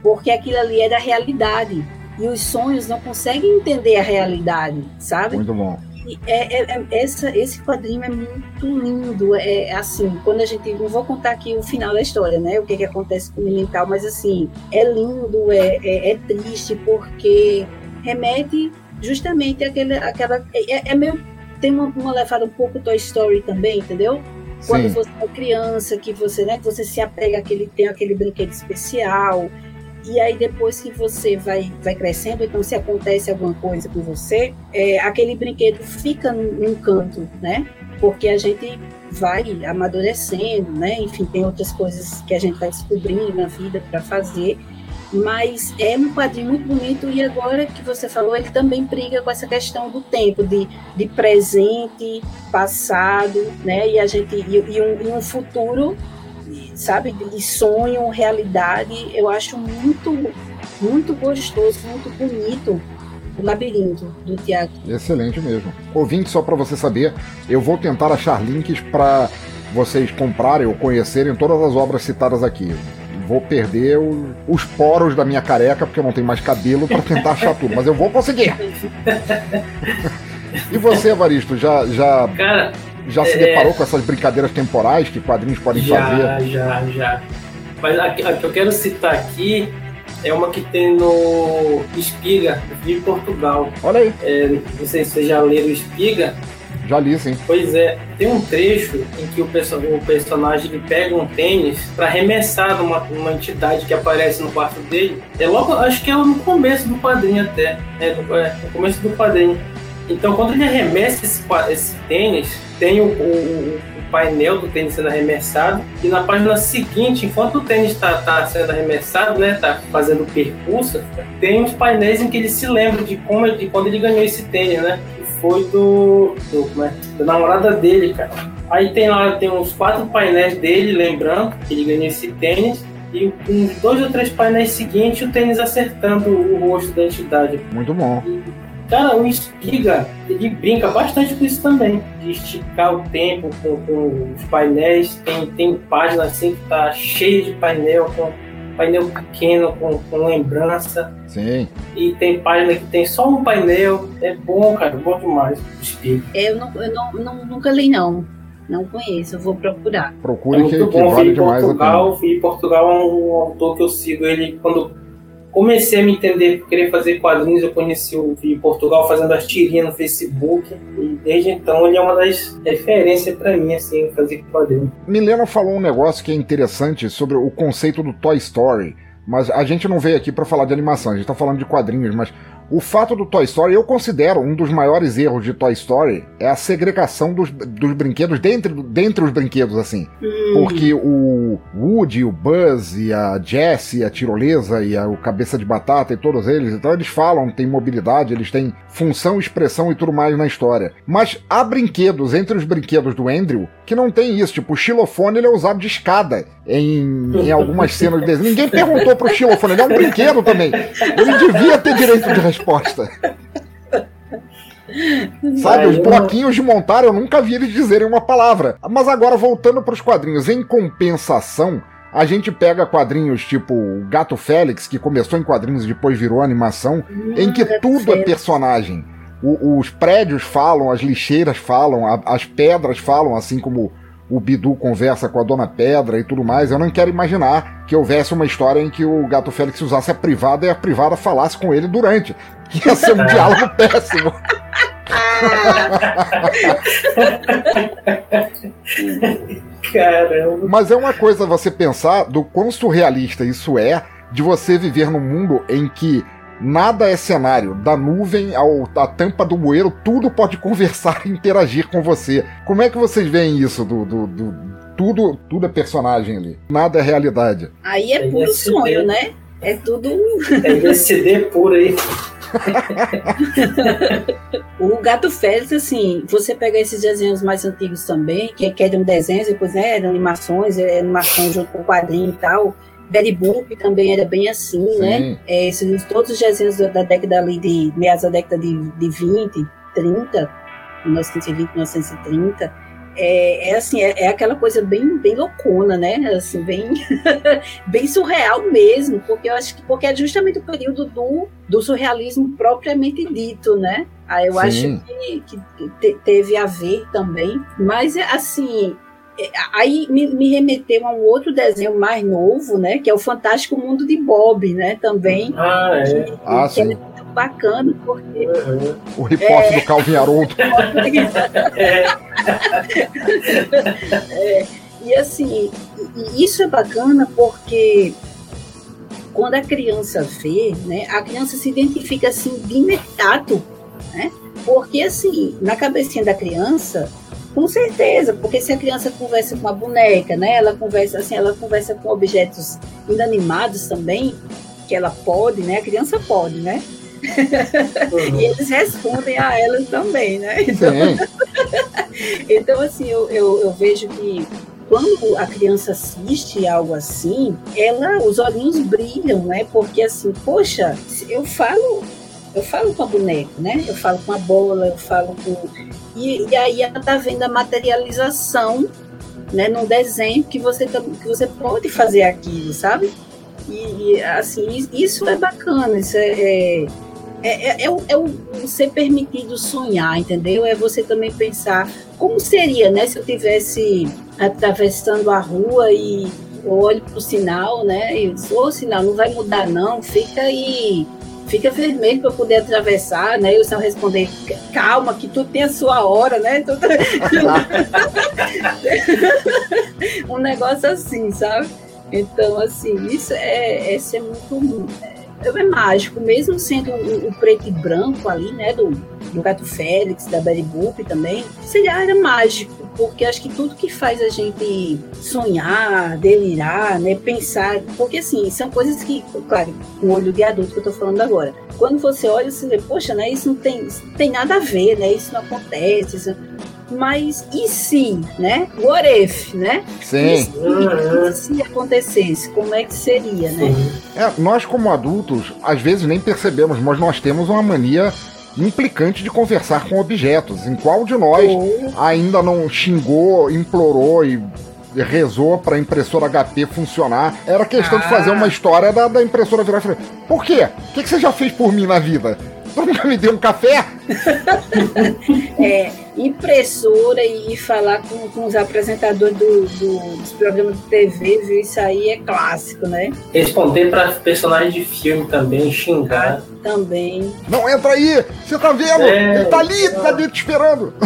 porque aquilo ali era a realidade. E os sonhos não conseguem entender a realidade, sabe? Muito bom. É, é, é, essa, esse quadrinho é muito lindo. É assim, quando a gente. Não vou contar aqui o final da história, né? O que, que acontece com o menino tal, mas assim, é lindo, é, é, é triste, porque remete justamente aquele, aquela. É, é meio. Tem uma, uma levada um pouco Toy Story também, entendeu? Quando Sim. você é criança, que você, né, que você se apega àquele, tem aquele brinquedo especial. E aí depois que você vai, vai crescendo, então se acontece alguma coisa com você, é, aquele brinquedo fica num, num canto, né? Porque a gente vai amadurecendo, né? Enfim, tem outras coisas que a gente vai descobrindo na vida para fazer. Mas é um quadrinho muito bonito e agora que você falou, ele também briga com essa questão do tempo, de, de presente, passado, né? E a gente e, e, um, e um futuro, sabe, de sonho, realidade. Eu acho muito, muito gostoso, muito bonito o labirinto do teatro. Excelente mesmo. Ouvinte, só para você saber, eu vou tentar achar links para vocês comprarem ou conhecerem todas as obras citadas aqui vou perder o, os poros da minha careca, porque eu não tenho mais cabelo, para tentar achar tudo, mas eu vou conseguir. e você, Evaristo, já, já, Cara, já se é... deparou com essas brincadeiras temporais que quadrinhos podem já, fazer? Já, já, já. Mas a, a, que eu quero citar aqui é uma que tem no Espiga, de Portugal. Olha aí. É, não sei se vocês já leram Espiga, já li, sim. Pois é, tem um trecho em que o, perso o personagem ele pega um tênis para arremessar numa, numa entidade que aparece no quarto dele. É logo, acho que é no começo do quadrinho até. É, no, é, no começo do quadrinho. Então, quando ele arremessa esse, esse tênis, tem o, o, o, painel do tênis sendo arremessado, e na página seguinte, enquanto o tênis está tá sendo arremessado, né, tá fazendo percurso, tem uns painéis em que ele se lembra de como de quando ele ganhou esse tênis, né? foi do, do é, da namorada dele, cara. Aí tem lá, tem uns quatro painéis dele, lembrando que ele ganhou esse tênis. E uns dois ou três painéis seguintes, o tênis acertando o rosto da entidade. Muito bom. E, cara, o Espiga, ele brinca bastante com isso também. De esticar o tempo com, com os painéis. Tem, tem página assim que tá cheia de painel com painel pequeno com, com lembrança. Sim. E tem página que tem só um painel. É bom, cara, bom demais. Eu, não, eu não, não, nunca li, não. Não conheço, eu vou procurar. Procure é que, que vale demais Portugal, a pena. Portugal é um autor que eu sigo ele quando comecei a me entender, querer fazer quadrinhos, eu conheci o em Portugal fazendo as tirinhas no Facebook e desde então ele é uma das referências para mim assim, fazer quadrinhos. Milena falou um negócio que é interessante sobre o conceito do Toy Story, mas a gente não veio aqui para falar de animação, a gente está falando de quadrinhos, mas o fato do Toy Story, eu considero um dos maiores erros de Toy Story é a segregação dos, dos brinquedos dentre, dentre os brinquedos, assim. Uhum. Porque o Woody, o Buzz e a Jessie, a tirolesa e a, o cabeça de batata e todos eles, então eles falam, têm mobilidade, eles têm função, expressão e tudo mais na história. Mas há brinquedos entre os brinquedos do Andrew que não tem isso. Tipo, o xilofone ele é usado de escada em, em algumas cenas de desenho. Ninguém perguntou pro xilofone, ele é um brinquedo também. Ele devia ter direito de resposta. Sabe, os bloquinhos de montar eu nunca vi eles dizerem uma palavra. Mas agora, voltando para os quadrinhos, em compensação, a gente pega quadrinhos tipo Gato Félix, que começou em quadrinhos e depois virou animação, hum, em que tudo é personagem. O, os prédios falam, as lixeiras falam, a, as pedras falam, assim como o Bidu conversa com a Dona Pedra e tudo mais. Eu não quero imaginar que houvesse uma história em que o Gato Félix usasse a privada e a privada falasse com ele durante. Que ia ser um diálogo péssimo. Caramba. Mas é uma coisa você pensar do quão surrealista isso é de você viver num mundo em que nada é cenário, da nuvem ao, à tampa do bueiro, tudo pode conversar e interagir com você. Como é que vocês veem isso do, do, do tudo, tudo é personagem ali. Nada é realidade. Aí é puro LSD. sonho, né? É tudo. É LSD puro aí. O Gato Félix, assim, você pega esses desenhos mais antigos também, que, que eram desenhos, depois né, eram animações, é, animação junto com quadrinho e tal. Betty Boop também era bem assim, né? Sim. É, esses, todos os desenhos da, da década ali de meados da década de, de 20, 30, 1920, 1930. É, é assim, é, é aquela coisa bem, bem loucona, né? Assim, bem, bem surreal mesmo, porque eu acho que porque é justamente o período do, do surrealismo propriamente dito, né? Aí eu Sim. acho que, que te- teve a ver também, mas é, assim, aí me, me remeteu a um outro desenho mais novo, né? Que é o Fantástico Mundo de Bob, né? Também. Ah, é. que, Ah, que é sim. muito bacana, porque Uhum. O ripoff do Calvin Haroldo. É, E assim, isso é bacana porque quando a criança vê, né, a criança se identifica assim de imediato, né? Porque assim, na cabecinha da criança, com certeza, porque se a criança conversa com uma boneca, né, ela conversa assim, ela conversa com objetos inanimados também, que ela pode, né? A criança pode, né? E eles respondem a elas também, né? Sim. Então, assim, eu, eu, eu vejo que quando a criança assiste algo assim, ela, os olhinhos brilham, né? Porque assim, poxa, eu falo, eu falo com a boneca, né? Eu falo com a bola, eu falo com. E, e aí ela tá vendo a materialização, né? Num desenho que você, que você pode fazer aquilo, sabe? E, e, assim, isso é bacana, isso é. é é, é, é, o, é o ser permitido sonhar, entendeu? É você também pensar como seria, né, se eu tivesse atravessando a rua e eu olho pro sinal, né? E digo, ô sinal, não vai mudar não, fica aí, fica vermelho para poder atravessar, né? E o sinal responder, calma, que tudo tem a sua hora, né? Tudo... um negócio assim, sabe? Então, assim, isso é, é ser muito. É, mágico, mesmo sendo o, o preto e branco ali, né? Do, do Gato Félix, da Betty Boop também, seria era mágico, porque acho que tudo que faz a gente sonhar, delirar, né, pensar, porque assim, são coisas que, claro, com o olho de adulto que eu tô falando agora. Quando você olha, você vê, poxa, né, isso não tem, isso não tem nada a ver, né, isso não acontece, isso- mas e se, né? What if, né? Sim. E se, se acontecesse, como é que seria, né? É, nós, como adultos, às vezes nem percebemos, mas nós temos uma mania implicante de conversar com objetos. Em qual de nós Ou- ainda não xingou, implorou e rezou para a impressora HP funcionar? Era questão de Ah. fazer uma história da, da impressora virar e falar: Por quê? O que, que você já fez por mim na vida? Tu nunca me deu um café? é, impressora e falar com, com os apresentadores do, do- dos programas de TV, viu? Isso aí é clássico, né? Responder pra personagem de filme também, xingar. Também. Não, entra aí! Você tá vendo? É. Ele tá ali, tá ali te esperando.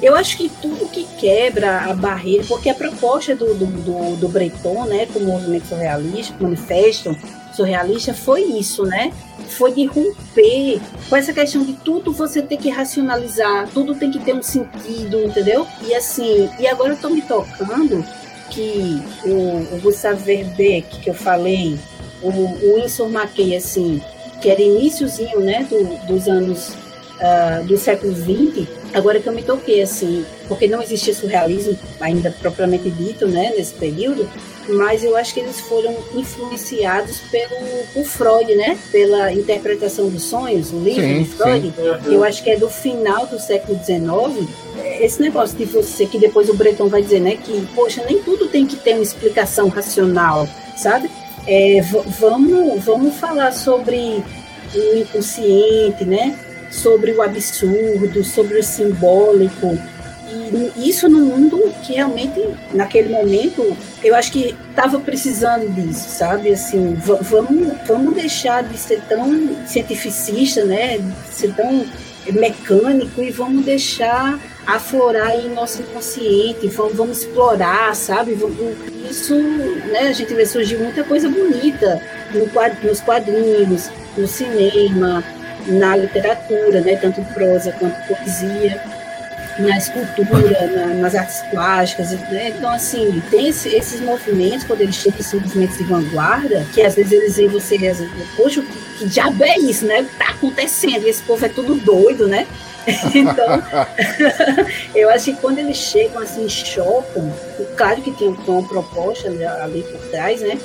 Eu acho que tudo que quebra a barreira, porque a proposta do, do, do, do Breton, né, com o movimento surrealista, manifesto surrealista, foi isso, né? Foi de romper com essa questão de tudo você ter que racionalizar, tudo tem que ter um sentido, entendeu? E assim, e agora eu tô me tocando que o, o Gustavo Verbeck, que eu falei, o, o Winsor McKay, assim, que era iníciozinho, né, do, dos anos ah, do século XX, agora que eu me toquei, assim, porque não existia surrealismo ainda propriamente dito, né, nesse período, mas eu acho que eles foram influenciados pelo por Freud, né, pela interpretação dos sonhos, o livro Sim, de Freud, eu acho que é do final do século XIX, esse negócio de você, que depois o Breton vai dizer, né, que, poxa, nem tudo tem que ter uma explicação racional, sabe? É, vamos, vamos falar sobre o inconsciente, né? sobre o absurdo, sobre o simbólico. E isso num mundo que realmente, naquele momento, eu acho que estava precisando disso, sabe? Assim, vamos, vamos deixar de ser tão cientificista, né? De ser tão mecânico e vamos deixar aflorar aí nosso inconsciente, vamos, vamos explorar, sabe? Vamos, isso, né? A gente vê surgir muita coisa bonita no nos quadrinhos, no cinema, na literatura, né? Tanto prosa quanto poesia na escultura, na, nas artes plásticas, né? Então, assim, tem esse, esses movimentos, quando eles chegam, esses movimentos de vanguarda, que às vezes eles veem você, poxa, que diabo é isso, né? Tá acontecendo, esse povo é tudo doido, né? então, eu acho que quando eles chegam assim, chocam, claro que tem, uma proposta ali por trás, né?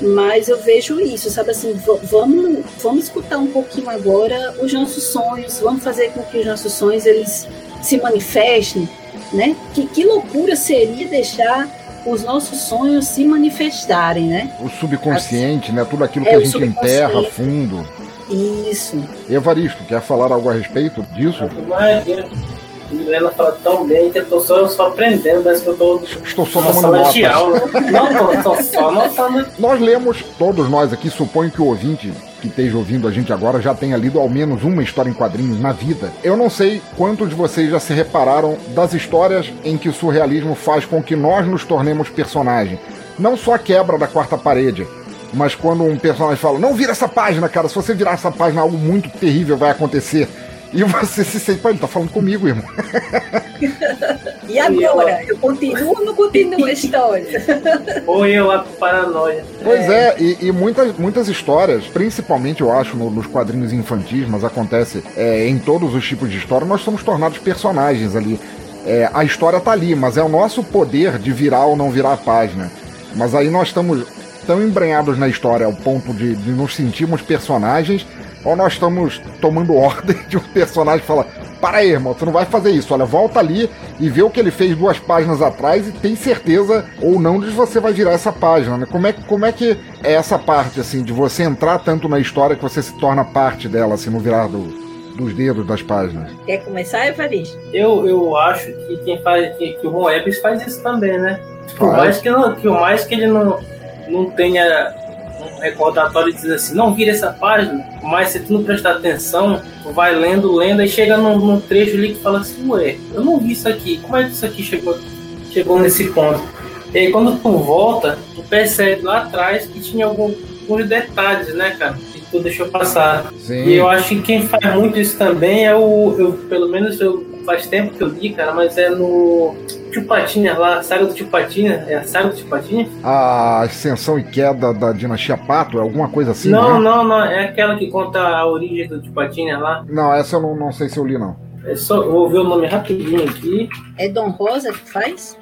Mas eu vejo isso, sabe assim, vamos, vamos escutar um pouquinho agora os nossos sonhos, vamos fazer com que os nossos sonhos eles se manifestem, né? Que, que loucura seria deixar os nossos sonhos se manifestarem, né? O subconsciente, assim, né? Tudo aquilo é, que a gente enterra fundo. Isso. Evaristo, quer falar algo a respeito disso? Ela fala tão bem que eu tô só, só aprendendo, mas que eu tô. Estou só tomando notas. Não, tô, tô só anotando. Nós lemos, todos nós aqui, suponho que o ouvinte que esteja ouvindo a gente agora já tenha lido ao menos uma história em quadrinhos na vida. Eu não sei quantos de vocês já se repararam das histórias em que o surrealismo faz com que nós nos tornemos personagem. Não só a quebra da quarta parede, mas quando um personagem fala, não vira essa página, cara, se você virar essa página, algo muito terrível vai acontecer. E você se sente, pô, ele tá falando comigo, irmão. E agora? Eu continuo ou não continuo a história? Ou eu com paranoia. Pois é, e, e, muitas, muitas histórias, principalmente eu acho no, nos quadrinhos infantis, mas acontece é, em todos os tipos de história, nós somos tornados personagens ali. É, a história tá ali, mas é o nosso poder de virar ou não virar a página. Mas aí nós estamos tão embranhados na história ao ponto de, de nos sentirmos personagens, ou nós estamos tomando ordem de um personagem que fala: para aí, irmão, você não vai fazer isso. Olha, volta ali e vê o que ele fez duas páginas atrás e tem certeza ou não de que você vai virar essa página, né? Como é, como é que é essa parte, assim, de você entrar tanto na história que você se torna parte dela, assim, no virar do, dos dedos das páginas? Quer começar, Evaristo? Eu, eu acho que quem faz, que, que o Ron Ebbs faz isso também, né? Por mais que, não, por mais que ele não, não tenha recordatório diz assim, não vira essa página, mas se tu não prestar atenção, tu vai lendo, lendo, e chega num, num trecho ali que fala assim, ué, eu não vi isso aqui, como é que isso aqui chegou, chegou nesse ponto? E aí quando tu volta, tu percebe lá atrás que tinha algum, alguns detalhes, né, cara? Que tu deixou passar. Sim. E eu acho que quem faz muito isso também é o. Eu, pelo menos eu faz tempo que eu li, cara, mas é no Tio Patinha lá, a saga do Tio Patinha. É a saga do Tio Patinha? A ascensão e queda da dinastia Pato, é alguma coisa assim? Não, né? não, não. É aquela que conta a origem do Tio Patinha lá. Não, essa eu não, não sei se eu li, não. É só, vou ver o nome rapidinho aqui. É Dom Rosa que faz?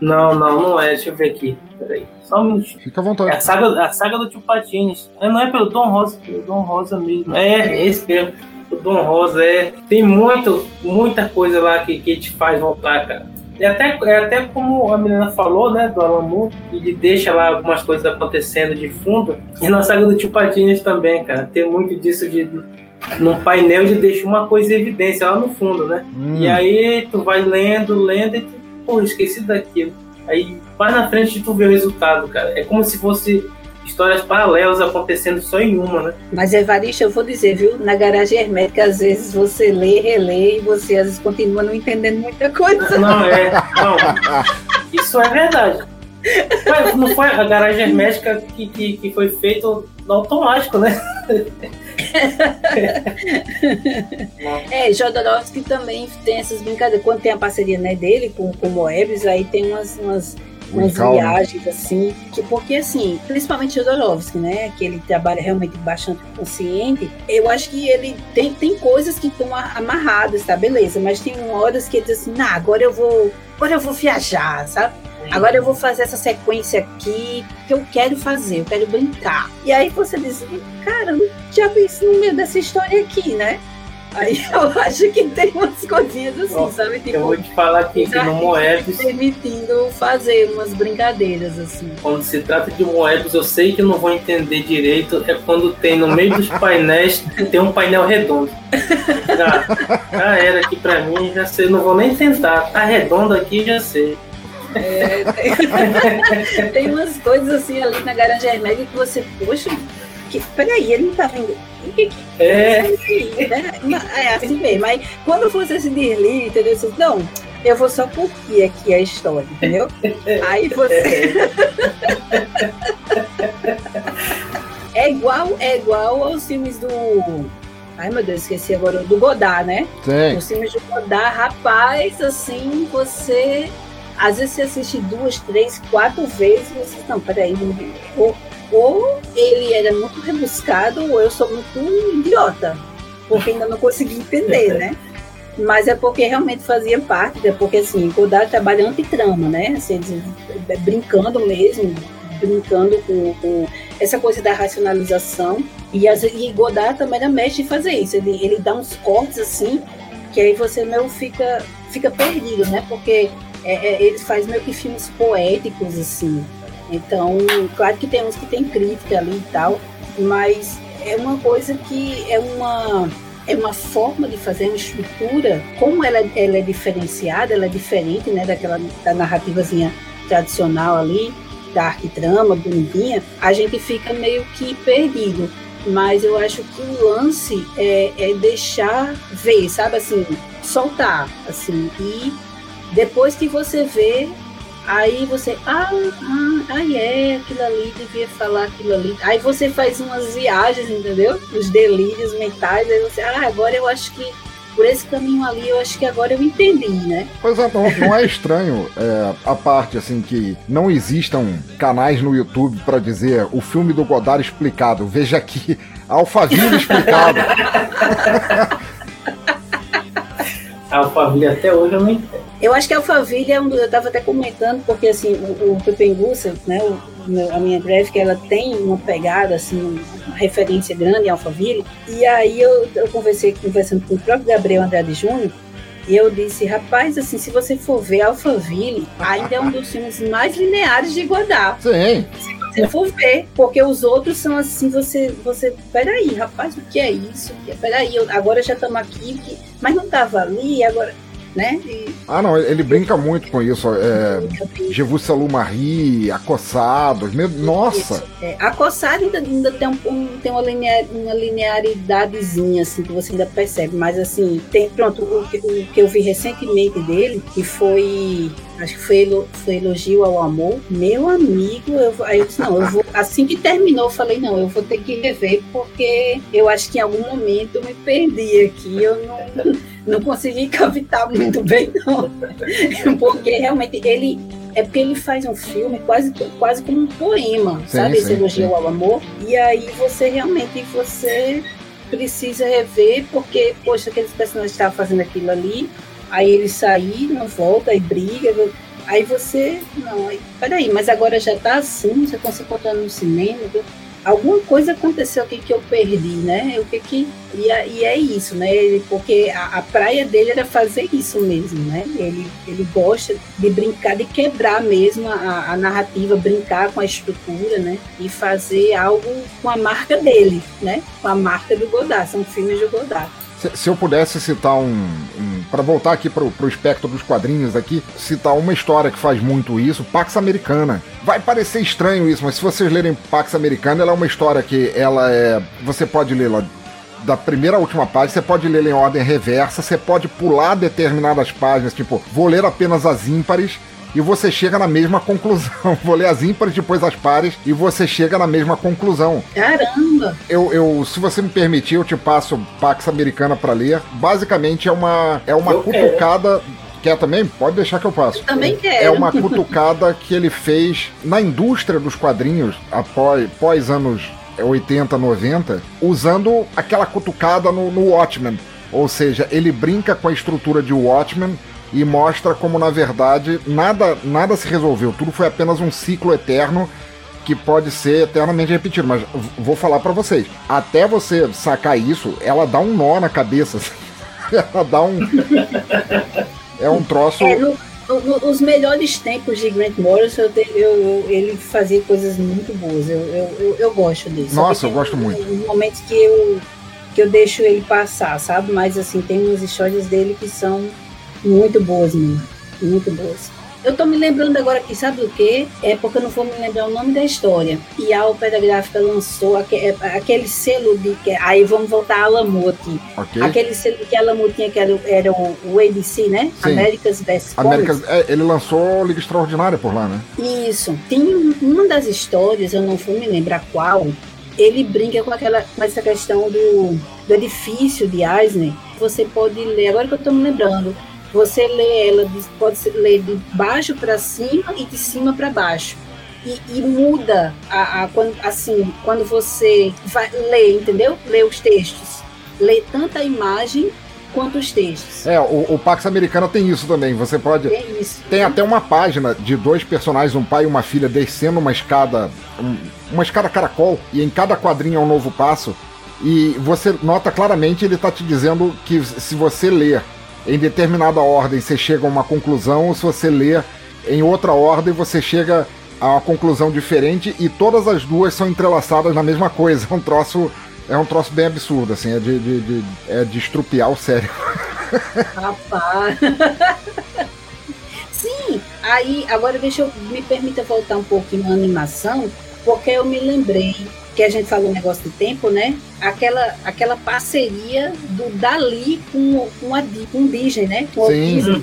Não, não, não é. Deixa eu ver aqui. Peraí. Só um minutinho. Fica à vontade. É a saga, a saga do Tio Patines. É, não é pelo Dom Rosa, é pelo Dom Rosa mesmo. É, esse mesmo. O Dom Rosa é. Tem muito, muita coisa lá que, que te faz voltar, cara. E até, é até como a menina falou, né, do Alamu, ele deixa lá algumas coisas acontecendo de fundo. E na saga do Tio Patines também, cara. Tem muito disso de. No painel de deixa uma coisa em evidência lá no fundo, né? Hum. E aí tu vai lendo, lendo e tu, pô, esqueci daquilo. Aí mais na frente tu vê o resultado, cara. É como se fosse histórias paralelas acontecendo só em uma, né? Mas Evaristo, eu vou dizer, viu? Na garagem hermética, às vezes você lê, relê e você às vezes continua não entendendo muita coisa. Não, é. Não. Isso é verdade. Mas não foi a garagem hermética que, que, que foi feito no automático, né? é, Jodorowsky também tem essas brincadeiras. Quando tem a parceria né, dele com, com o Moebius, aí tem umas, umas umas viagens assim, que, porque assim, principalmente Jodorowsky, né, que ele trabalha realmente bastante consciente, eu acho que ele tem, tem coisas que estão amarradas, tá, beleza, mas tem horas que ele diz assim, nah, agora eu vou, agora eu vou viajar, sabe? Agora eu vou fazer essa sequência aqui que eu quero fazer, eu quero brincar. E aí você diz, cara, já isso no meio dessa história aqui, né? Aí eu acho que tem umas coisinhas assim, sabe? Tipo, Eu vou te falar aqui que no Moebius, permitindo fazer umas brincadeiras assim. quando se trata de Moebius, eu sei que eu não vou entender direito. É quando tem no meio dos painéis, tem um painel redondo. Já, já era aqui pra mim, já sei, não vou nem tentar. Tá redondo aqui, já sei. É, tem, tem umas coisas assim ali na Garagem Hermética que você, poxa, que, peraí, ele não tá vendo. O que que É, é, né? É assim mesmo. Aí quando você se desliga, entendeu? Você, não, eu vou só curtir aqui a história, entendeu? Aí você. É igual, é igual aos filmes do. Ai meu Deus, esqueci agora, do Godard, né? Sim. Os filmes de Godard, rapaz, assim, você. Às vezes você assiste duas, três, quatro vezes e você. Não, peraí. não- Ou, ele era muito rebuscado, ou eu sou muito idiota. Porque ainda não consegui entender, né? Mas é porque realmente fazia parte, é porque assim, Godard trabalha antitrama, né? Assim, eles- brincando mesmo, brincando com, com essa coisa da racionalização. E, as, e Godard também era mestre em fazer isso. Ele, ele dá uns cortes assim, que aí você meio fica, fica perdido, né? Porque é, é, ele faz meio que filmes poéticos, assim. Então, claro que tem uns que tem crítica ali e tal, mas é uma coisa que é uma é uma forma de fazer uma estrutura, como ela, ela é diferenciada, ela é diferente, né, daquela da narrativazinha tradicional ali, da arquitrama, bonitinha, a gente fica meio que perdido. Mas eu acho que o lance é, é deixar ver, sabe assim, soltar, assim, e depois que você vê, aí você, ah, ah, aí é, aquilo ali, devia falar aquilo ali. Aí você faz umas viagens, entendeu? Os delírios mentais, aí você, ah, agora eu acho que por esse caminho ali, eu acho que agora eu entendi, né? Pois é, não, não é estranho é, a parte assim que não existam canais no YouTube pra dizer o filme do Godard explicado. Veja aqui, Alphaville explicado. a Alphaville até hoje eu não entendo. Eu acho que a Alphaville é um do, eu estava até comentando, porque assim, o, o Pepenguça, né, o, a minha graphic, ela tem uma pegada, assim, uma referência grande em Alphaville, e aí eu, eu conversei conversando com o próprio Gabriel Andrade Júnior, e eu disse, rapaz, assim, se você for ver Alphaville, ainda é um dos filmes mais lineares de Godard. Sim, Se você for ver, porque os outros são assim, você, você, peraí, rapaz, o que é isso? Peraí, eu, agora já estamos aqui, mas não estava ali, agora, né? E, Ah, não, ele brinca muito com isso. É, Je vous salue Marie, Acossados. Meu, nossa! É, a coçada ainda, ainda tem, um, tem uma, linear, uma linearidadezinha, assim, que você ainda percebe. Mas, assim, tem, pronto, o, que- o que eu vi recentemente dele, que foi, acho que foi, foi elogio ao amor. Meu amigo, eu, aí eu disse, não, eu vou, assim que terminou, eu falei, não, eu vou ter que rever, porque eu acho que em algum momento eu me perdi aqui, eu não, não consegui captar muito bem, não. Porque realmente ele é porque ele faz um filme quase, quase como um poema, Sim, sabe? Esse elogio ao amor. E aí você realmente você precisa rever, porque, poxa, aqueles personagens estavam fazendo aquilo ali, aí eles saíram, volta e briga. Aí você. Não, aí, peraí, mas agora já tá assim, já estão se encontrando no cinema. Alguma coisa aconteceu aqui que eu perdi, né? O que que. E, a- e é isso, né? Ele- porque a, a praia dele era fazer isso mesmo, né? Ele, ele gosta de brincar, de quebrar mesmo a, a narrativa, brincar com a estrutura, né? E fazer algo com a marca dele, né? Com a marca do Godard. São filmes do Godard. Se, se eu pudesse citar um. um para voltar aqui pro, pro espectro dos quadrinhos aqui, citar uma história que faz muito isso, Pax Americana. Vai parecer estranho isso, mas se vocês lerem Pax Americana, ela é uma história que ela é. Você pode lê-la da primeira à última página, você pode ler em ordem reversa, você pode pular determinadas páginas, tipo, vou ler apenas as ímpares. E você chega na mesma conclusão. Vou ler as ímpares, depois as pares, e você chega na mesma conclusão. Caramba! Eu, eu, se você me permitir, eu te passo Pax Americana pra ler. Basicamente é uma é uma Eu quero. cutucada. Quer também? Pode deixar que eu passo. Também quero. É uma cutucada que ele fez na indústria dos quadrinhos após, após anos 80, 90, usando aquela cutucada no, no Watchmen. Ou seja, ele brinca com a estrutura de Watchmen e mostra como, na verdade, nada, nada se resolveu. Tudo foi apenas um ciclo eterno que pode ser eternamente repetido. Mas vou falar pra vocês: até você sacar isso, ela dá um nó na cabeça. Ela dá um. É um troço. É, no, no, os melhores tempos de Grant Morrison, eu, eu, ele fazia coisas muito boas. Eu, eu, eu gosto dele. Nossa, eu gosto muito. Um momentos que eu, que eu deixo ele passar, sabe? Mas assim, tem umas histórias dele que são muito boas, mesmo. Muito boas. Eu tô me lembrando agora aqui, sabe do quê? É porque eu não vou me lembrar o nome da história. E a Opera Gráfica lançou aquele, é, aquele selo de. Que, aí vamos voltar a Alamo aqui. Okay. Aquele selo que a Alamo tinha, que era, era o, o ABC, né? Sim. America's Best America's, é, Ele lançou Liga Extraordinária por lá, né? Isso. Tem uma das histórias, eu não vou me lembrar qual, ele brinca com aquela com essa questão do, do edifício de Eisner. Você pode ler, agora que eu estou me lembrando, você lê ela, pode ler de baixo para cima e de cima para baixo. E, e muda a, a, quando, assim, quando você vai ler, entendeu? Lê os textos. Lê tanto a imagem quanto os textos. É, o, o Pax Americana tem isso também. Você pode. Tem isso. Tem até uma página de dois personagens, um pai e uma filha, descendo uma escada, um, uma escada caracol, e em cada quadrinho é um novo passo. E você nota claramente ele está te dizendo que se você ler em determinada ordem você chega a uma conclusão, ou se você lê em outra ordem você chega a uma conclusão diferente e todas as duas são entrelaçadas na mesma coisa. É um troço, é um troço bem absurdo, assim, é de, de, de é de estrupiar o cérebro. Rapaz. Sim, aí agora deixa eu me permita voltar um pouquinho na animação, porque eu me lembrei que a gente falou um negócio de tempo, né? Aquela, aquela parceria do Dali com, com, a, com o Disney, né? Com Sim. o Disney,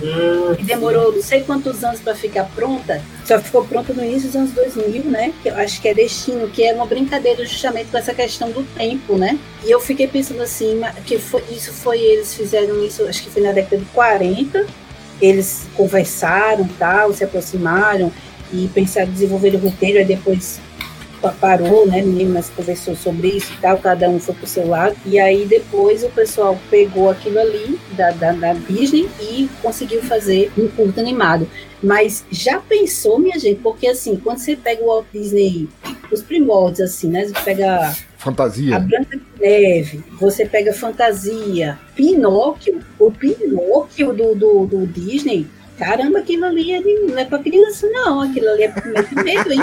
que demorou não sei quantos anos para ficar pronta, só ficou pronta no início dos anos 2000, né? Que eu acho que é Destino, que é uma brincadeira justamente com essa questão do tempo, né? E eu fiquei pensando assim, que foi, isso foi, eles fizeram isso, acho que foi na década de 40, eles conversaram tal, se aproximaram e pensaram em desenvolver o roteiro, aí depois parou, né? Meninas conversou sobre isso e tal, cada um foi pro seu lado. E aí depois o pessoal pegou aquilo ali da, da, da Disney e conseguiu fazer um curto animado. Mas já pensou, minha gente? Porque assim, quando você pega o Walt Disney, os primórdios, assim, né? Você pega Fantasia. a Branca de Neve, você pega Fantasia, Pinóquio, o Pinóquio do, do, do Disney, caramba, aquilo ali é de, não é pra criança, não, aquilo ali é de medo, hein?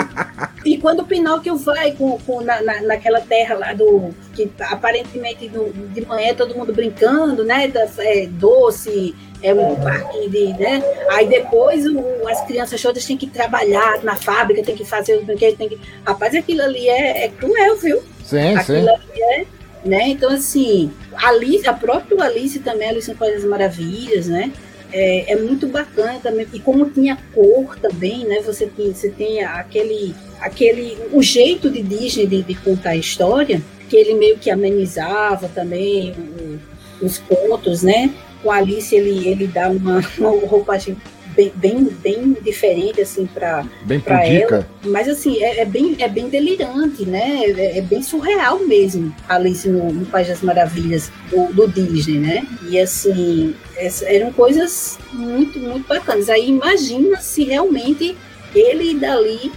E quando o Pinóquio vai com, com na, na, naquela terra lá do. que aparentemente do, de manhã todo mundo brincando, né? Da, é, doce, é um parque de. né? Aí depois o, as crianças todas têm que trabalhar na fábrica, tem que fazer os brinquedos, tem que. Rapaz, aquilo ali é, é cruel, viu? Sim, aquilo sim. ali é. Né? Então, assim, Alice, a própria Alice também, Alice no País das Maravilhas, né? É, é, muito bacana também. E como tinha cor também, né? Você tem, você tem aquele, aquele. O jeito de Disney de, de contar a história, que ele meio que amenizava também o, os contos, né? Com Alice ele, ele dá uma, uma roupagem bem, bem, bem diferente, assim, para Bem pra pudica. ela. Mas assim, é, é bem, é bem delirante, né? É, é bem surreal mesmo, Alice no, no País das Maravilhas do, do Disney, né? E assim, eram coisas muito, muito bacanas. Aí imagina se realmente ele e Dali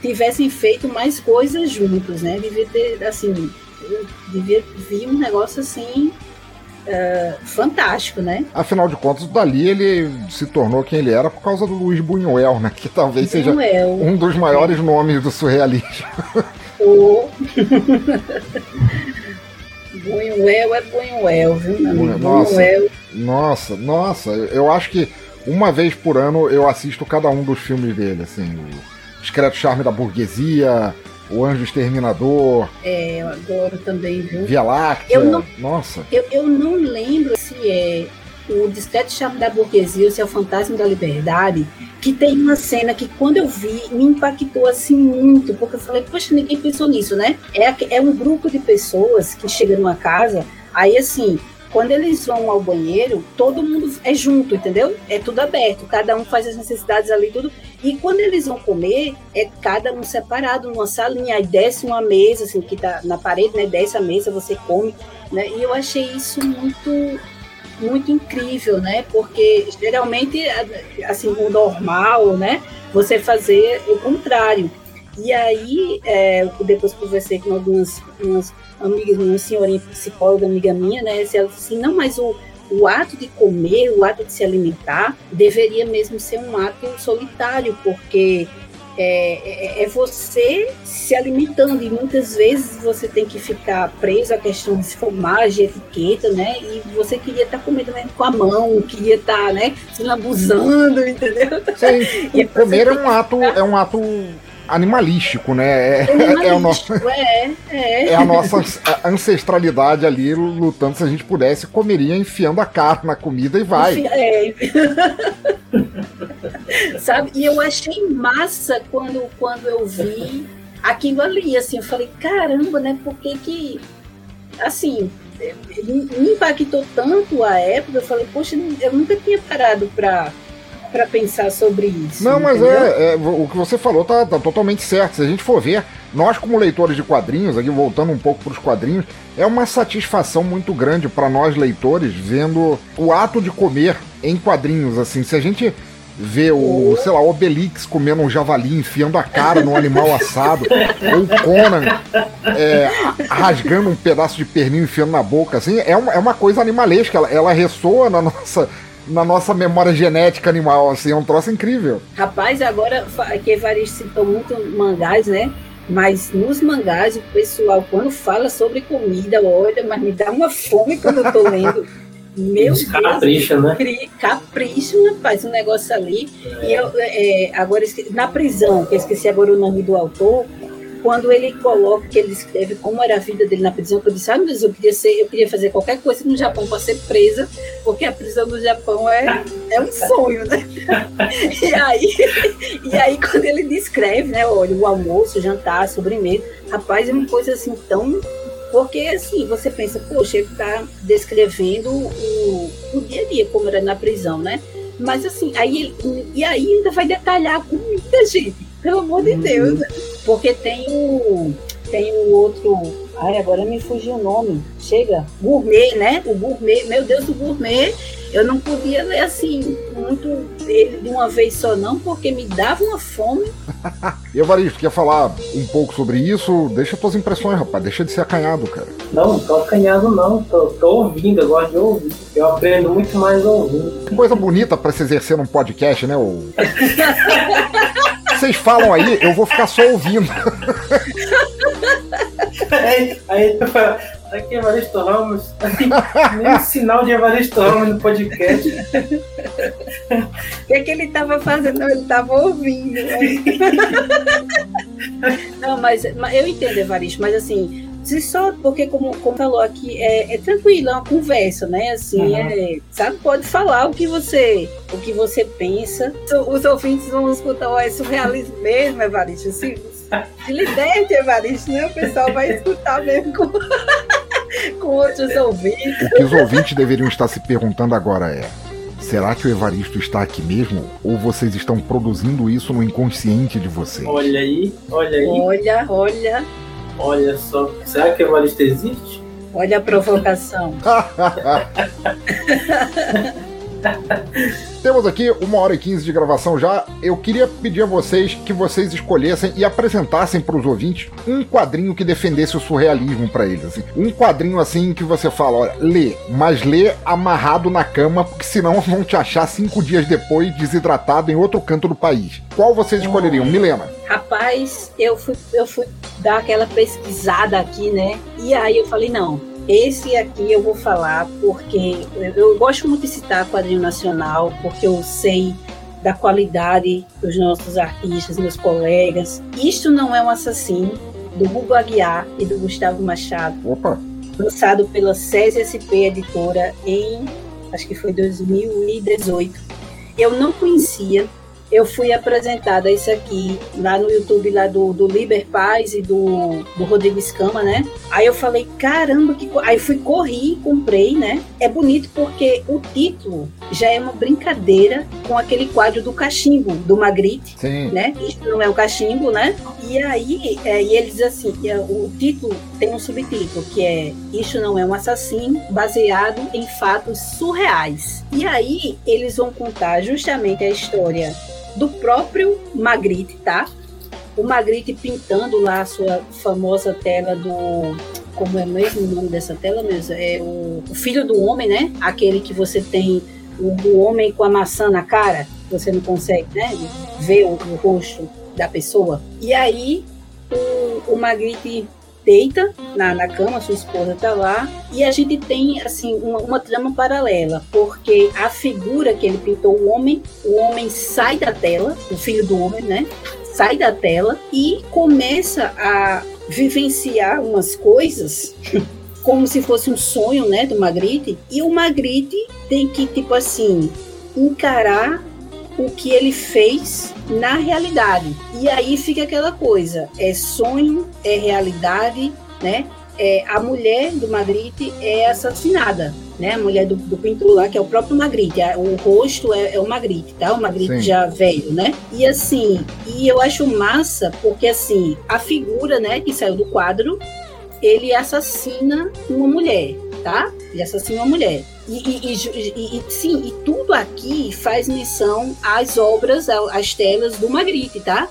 tivessem feito mais coisas juntos, né? Devia ter, assim, devia vir um negócio assim. Ah, fantástico, né? Afinal de contas, o Dali ele se tornou quem ele era por causa do Luiz Buñuel, né? Que talvez seja Buñuel. um dos maiores nomes do surrealismo. O... Buñuel é Buñuel, viu, meu amigo? Nossa. Buñuel. Nossa, nossa, eu acho que uma vez por ano eu assisto cada um dos filmes dele, assim, o Discreto Charme da Burguesia, O Anjo Exterminador, É, eu adoro também, viu? Via Láctea, Eu não- nossa. Eu, eu não lembro se é o Discreto Charme da Burguesia ou se é o Fantasma da Liberdade, que tem uma cena que quando eu vi me impactou assim muito, porque eu falei, poxa, ninguém pensou nisso, né? É, é um grupo de pessoas que chega numa casa, aí assim, quando eles vão ao banheiro, todo mundo é junto, entendeu? É tudo aberto, cada um faz as necessidades ali, tudo. E quando eles vão comer, é cada um separado, numa salinha, aí desce uma mesa, assim, que tá na parede, né? Desce a mesa, você come, né? E eu achei isso muito muito incrível, né? Porque geralmente, assim, o normal, né? Você fazer o contrário. E aí, é, depois conversei com algumas umas amigas, uma senhorinha psicóloga, amiga minha, né? Ela disse assim, não, mas o, o ato de comer, o ato de se alimentar, deveria mesmo ser um ato solitário, porque é, é, é, você se alimentando e muitas vezes você tem que ficar preso à questão de formagem, etiqueta, né? E você queria estar tá comendo mesmo com a mão, queria estar, tá, né, se lambuzando, entendeu? Sim, comer é um ato, é um ato animalístico, né? É, animalístico, é, o nosso, é, é. é a nossa ancestralidade ali lutando. Se a gente pudesse, comeria enfiando a carne na comida e vai. É. Sabe? E eu achei massa quando, quando eu vi aquilo ali, assim, eu falei, caramba, né? Por que que, assim, me impactou tanto a época, eu falei, poxa, eu nunca tinha parado pra para pensar sobre isso. Não, mas é, é, o que você falou tá, tá, totalmente certo. Se a gente for ver, nós como leitores de quadrinhos, aqui voltando um pouco para os quadrinhos, é uma satisfação muito grande para nós leitores vendo o ato de comer em quadrinhos. Assim, se a gente vê o, sei lá, o Obelix comendo um javali, enfiando a cara no animal assado, ou o Conan é, rasgando um pedaço de pernil enfiando na boca, assim, é uma, é uma coisa animalesca, ela, ela ressoa na nossa na nossa memória genética animal, assim, é um troço incrível. Rapaz, agora que Evaristo citou muito mangás, né? Mas nos mangás, o pessoal, quando fala sobre comida, olha, mas me dá uma fome quando eu tô lendo. Meu Deus, capricha, né? Capricha, rapaz, um negócio ali. É. E eu, é, agora, na prisão, que eu esqueci agora o nome do autor, quando ele coloca, que ele escreve como era a vida dele na prisão, que eu disse, ah, mas eu queria ser, eu queria fazer qualquer coisa no Japão para ser presa, porque a prisão no Japão é, é um sonho, né? e aí, e aí quando ele descreve, né, olha, o almoço, o jantar, a sobremesa, rapaz, é uma coisa assim tão porque assim, você pensa, poxa, ele está descrevendo o, o dia a dia, como era na prisão, né? Mas assim, aí e aí ainda vai detalhar a comida, gente. Pelo amor de Deus. Uhum. Porque tem o. Tem o outro. Ai, agora me fugiu o nome. Chega. Gourmet, né? O gourmet. Meu Deus, o gourmet. Eu não podia ler assim, muito ele de uma vez só, não, porque me dava uma fome. e Evaristo, quer falar um pouco sobre isso? Deixa tuas impressões, rapaz. Deixa de ser acanhado, cara. Não, não tô acanhado, não. Tô, tô ouvindo, eu gosto de ouvir. Eu aprendo muito mais ouvindo. Coisa bonita para se exercer num podcast, né? O... vocês falam aí, eu vou ficar só ouvindo. aí, aí aqui é Evaristo Ramos, nem sinal de Evaristo Ramos no podcast. O que, é que ele estava fazendo? Ele estava ouvindo. Né? Não, mas, mas eu entendo, Evaristo, mas assim, se só porque, como, como falou aqui, é, é tranquilo, é uma conversa, né? Assim, uhum. é, sabe, pode falar o que você, o que você pensa. Os ouvintes vão escutar, ó, é surrealismo mesmo, Evaristo. Assim, se liberte, Evaristo, né? O pessoal vai escutar mesmo com, com outros ouvintes. O que os ouvintes deveriam estar se perguntando agora é. Será que o Evaristo está aqui mesmo? Ou vocês estão produzindo isso no inconsciente de vocês? Olha aí, olha aí. Olha, olha. Olha só, será que a Evarista existe? Olha a provocação. Temos aqui uma hora e quinze de gravação já. Eu queria pedir a vocês que vocês escolhessem e apresentassem para os ouvintes um quadrinho que defendesse o surrealismo para eles. Assim. Um quadrinho assim que você fala, olha, lê, mas lê amarrado na cama, porque senão vão te achar cinco dias depois desidratado em outro canto do país. Qual vocês escolheriam. Milena? Rapaz, eu fui, eu fui dar aquela pesquisada aqui, né? E aí eu falei, não, esse aqui eu vou falar porque eu gosto muito de citar quadrinho nacional, porque eu sei da qualidade dos nossos artistas, meus colegas. Isto não é um assassino, do Hugo Aguiar e do Gustavo Machado. Opa! Lançado pela CSSP Editora em, acho que foi 2018. Eu não conhecia, eu fui apresentada isso aqui lá no YouTube lá do, do Liber Paz e do, do Rodrigo Escama, né? Aí eu falei, caramba, que aí fui corri, comprei, né? É bonito porque o título já é uma brincadeira com aquele quadro do cachimbo do Magritte, Sim. né? Isso não é um cachimbo, né? E aí, é, e ele diz assim, que é, o título tem um subtítulo que é Isso não é um assassino, baseado em fatos surreais. E aí eles vão contar justamente a história do próprio Magritte, tá? O Magritte pintando lá a sua famosa tela do como é mesmo o nome dessa tela mesmo? É o, o filho do homem, né? Aquele que você tem o, o, homem com a maçã na cara, você não consegue, né? Ver o, o rosto da pessoa. E aí o, o Magritte deita na, na cama, sua esposa tá lá, e a gente tem assim uma, uma, trama paralela, porque a figura que ele pintou o homem, o homem sai da tela, o filho do homem, né? Sai da tela e começa a vivenciar umas coisas como se fosse um sonho, né, do Magritte, e o Magritte tem que tipo assim encarar o que ele fez na realidade. E aí fica aquela coisa, é sonho, é realidade, né? É, a mulher do Magritte é assassinada, né? A mulher do, do pintor lá, que é o próprio Magritte. O rosto é, é o Magritte, tá? O Magritte Sim. já velho, né? E assim, e eu acho massa porque assim, a figura, né, que saiu do quadro, ele assassina uma mulher, tá? Ele assassina uma mulher. E, e, e, sim, e tudo aqui faz menção às obras, às telas do Magritte, tá?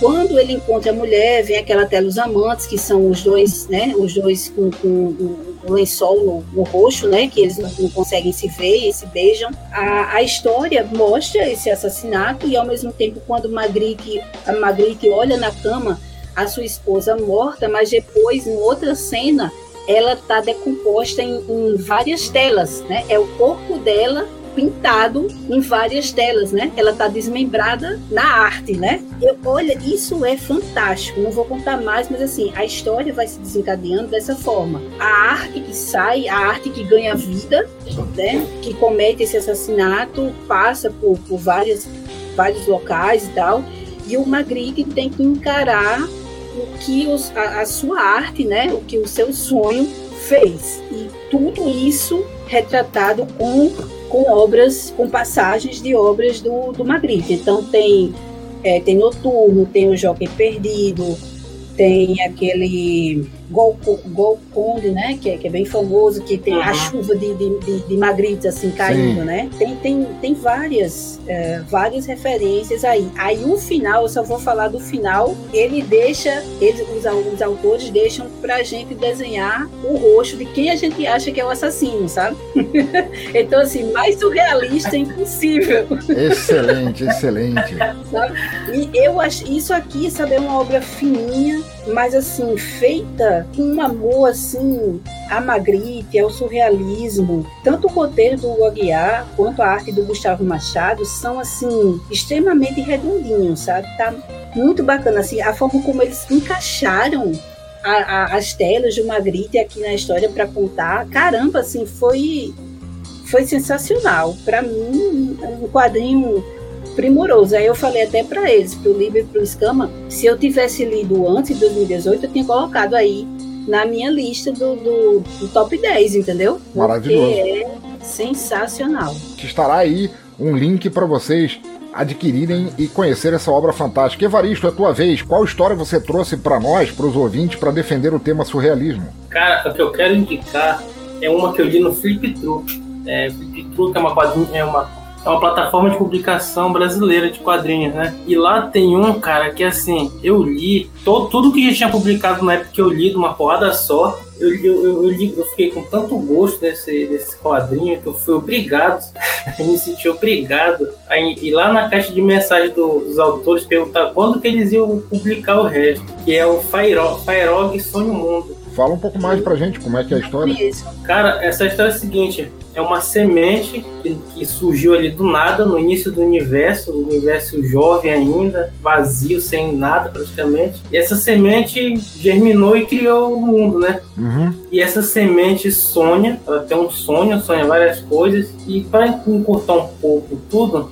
Quando ele encontra a mulher, vem aquela tela dos amantes, que são os dois, né? Os dois com, com um lençol no, no né? Que eles não, não, conseguem se ver e se beijam. A, a história mostra esse assassinato e ao mesmo tempo quando Magritte, a Magritte olha na cama a sua esposa morta, mas depois em outra cena ela está decomposta em, em, várias telas, né? É o corpo dela pintado em várias telas, né? Ela está desmembrada na arte, né? Eu, olha, isso é fantástico. Não vou contar mais, mas assim, a história vai se desencadeando dessa forma. A arte que sai, a arte que ganha vida, né? Que comete esse assassinato, passa por, por várias, vários locais e tal. E o Magritte tem que encarar o que os, a, a sua arte, né, o que o seu sonho fez. E tudo isso retratado com, com obras, com passagens de obras do, do Magritte. Então tem, é, tem Noturno, tem o Jockey Perdido, tem aquele Golconde, né? Que é, que é bem famoso, que tem uhum. a chuva de, de, de, de magrites assim caindo, Sim. né? Tem, tem, tem várias, é, várias referências aí. Aí o final, eu só vou falar do final, ele deixa, eles, os, os autores deixam pra gente desenhar o rosto de quem a gente acha que é o assassino, sabe? então, assim, mais surrealista é impossível. Excelente, excelente. sabe? E eu acho isso aqui, sabe, é uma obra fininha mas assim, feita com um amor assim, a Magritte, ao surrealismo. Tanto o roteiro do Aguiar quanto a arte do Gustavo Machado são assim, extremamente redondinhos, sabe? Tá muito bacana assim, a forma como eles encaixaram a, a, as telas do Magritte aqui na história para contar. Caramba, assim, foi foi sensacional. Para mim, um quadrinho primoroso. Aí eu falei até para eles, para o Libre e para o Escama, se eu tivesse lido antes de 2018, eu tinha colocado aí na minha lista do, do, do top 10, entendeu? Maravilhoso. Porque é sensacional. Estará aí um link para vocês adquirirem e conhecer essa obra fantástica. Evaristo, é a tua vez. Qual história você trouxe para nós, para os ouvintes, para defender o tema surrealismo? Cara, o que eu quero indicar é uma que eu li no Flip Truck. É, Flip Truck é uma, quadrinha, é uma é uma plataforma de publicação brasileira de quadrinhos, né? E lá tem um, cara, que assim, eu li todo, tudo que já tinha publicado na época que eu li de uma porrada só. Eu, eu, eu, eu, li, eu fiquei com tanto gosto desse, desse quadrinho que eu fui obrigado, eu me senti obrigado a ir lá na caixa de mensagem dos autores perguntar quando que eles iam publicar o resto, que é o Fairog Sonho Mundo. Fala um pouco mais pra gente como é que é a história. Cara, essa história é a seguinte: é uma semente que, que, surgiu ali do nada, no início do universo, o universo jovem ainda, vazio, sem nada praticamente. E essa semente germinou e criou o mundo, né? Uhum. E essa semente sonha, ela tem um sonho, sonha várias coisas, e para encurtar um pouco tudo,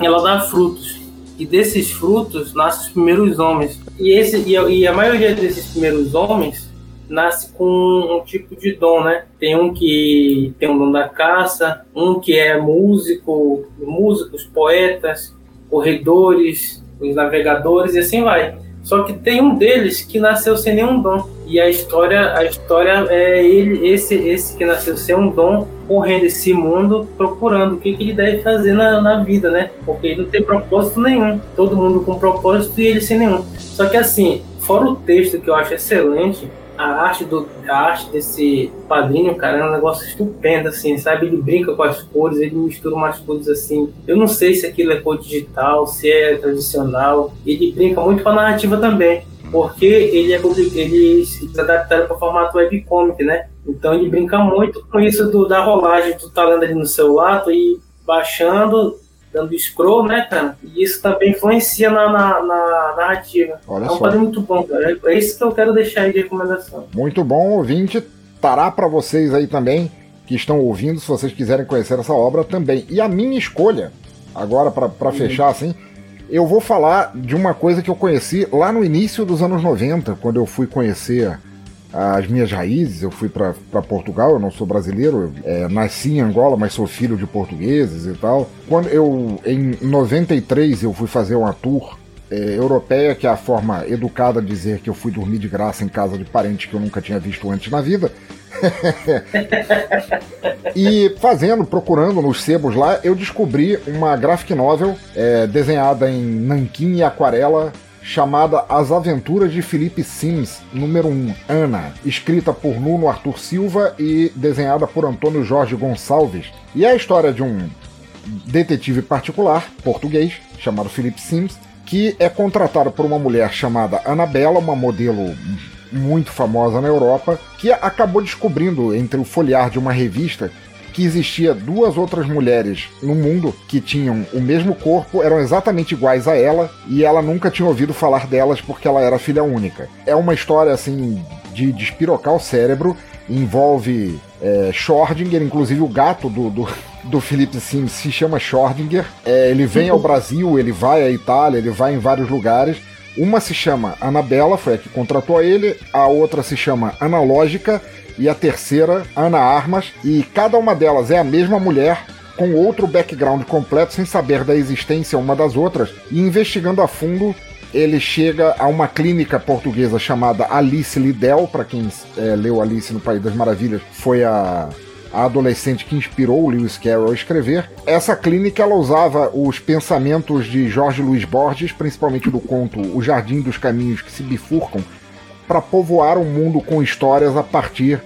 ela dá frutos. E desses frutos nascem os primeiros homens. E, esse, e a, e a maioria desses primeiros homens nasce com um tipo de dom, né? Tem um que tem um dom da caça, um que é músico, músicos, poetas, corredores, os navegadores e assim vai. Só que tem um deles que nasceu sem nenhum dom. E a história, a história é ele, esse, esse que nasceu sem um dom, correndo esse mundo, procurando o que, que ele deve fazer na, na vida, né? Porque ele não tem propósito nenhum. Todo mundo com propósito e ele sem nenhum. Só que assim, fora o texto que eu acho excelente, a arte, do, a arte desse padrinho, cara, é um negócio estupendo, assim, sabe? Ele brinca com as cores, ele mistura umas cores assim. Eu não sei se aquilo é cor digital, se é tradicional. Ele brinca muito com a narrativa também, porque ele é ele se adaptaram para o formato webcomic, né? Então ele brinca muito com isso do, da rolagem, tu tá lendo ali no celular, tu ir baixando, dando scroll, né, cara? E isso também influencia na, na, na narrativa. Olha é um só. quadro muito bom, cara. É isso que eu quero deixar aí de recomendação. Muito bom, ouvinte. Tará para vocês aí também que estão ouvindo, se vocês quiserem conhecer essa obra também. E a minha escolha, agora para fechar assim, eu vou falar de uma coisa que eu conheci lá no início dos anos 90, quando eu fui conhecer as minhas raízes. Eu fui para Portugal, eu não sou brasileiro, eu, é, nasci em Angola, mas sou filho de portugueses e tal. Quando eu, em 93, eu fui fazer uma tour é, europeia, que é a forma educada de dizer que eu fui dormir de graça em casa de parentes que eu nunca tinha visto antes na vida. e fazendo, procurando nos sebos lá, eu descobri uma graphic novel é, desenhada em nanquim e aquarela chamada As Aventuras de Felipe Sims, número 1, Ana, escrita por Nuno Arthur Silva e desenhada por Antônio Jorge Gonçalves. E é a história de um detetive particular, português, chamado Felipe Sims, que é contratado por uma mulher chamada Anabela, uma modelo muito famosa na Europa, que acabou descobrindo entre o folhear de uma revista que existia duas outras mulheres no mundo que tinham o mesmo corpo, eram exatamente iguais a ela, e ela nunca tinha ouvido falar delas porque ela era filha única. É uma história assim de despirocar o cérebro, envolve é, Schrödinger, inclusive o gato do, do, do Felipe Sims se chama Schrödinger. É, ele vem ao Brasil, ele vai à Itália, ele vai em vários lugares. Uma se chama Anabela, foi a que contratou ele, a outra se chama Analógica e a terceira Ana Armas, e cada uma delas é a mesma mulher com outro background completo sem saber da existência uma das outras, e investigando a fundo ele chega a uma clínica portuguesa chamada Alice Lidl, para quem é, leu Alice no País das Maravilhas, foi a, a adolescente que inspirou Lewis Carroll a escrever. Essa clínica ela usava os pensamentos de Jorge Luiz Borges, principalmente do conto O Jardim dos Caminhos que se bifurcam, para povoar o mundo com histórias a partir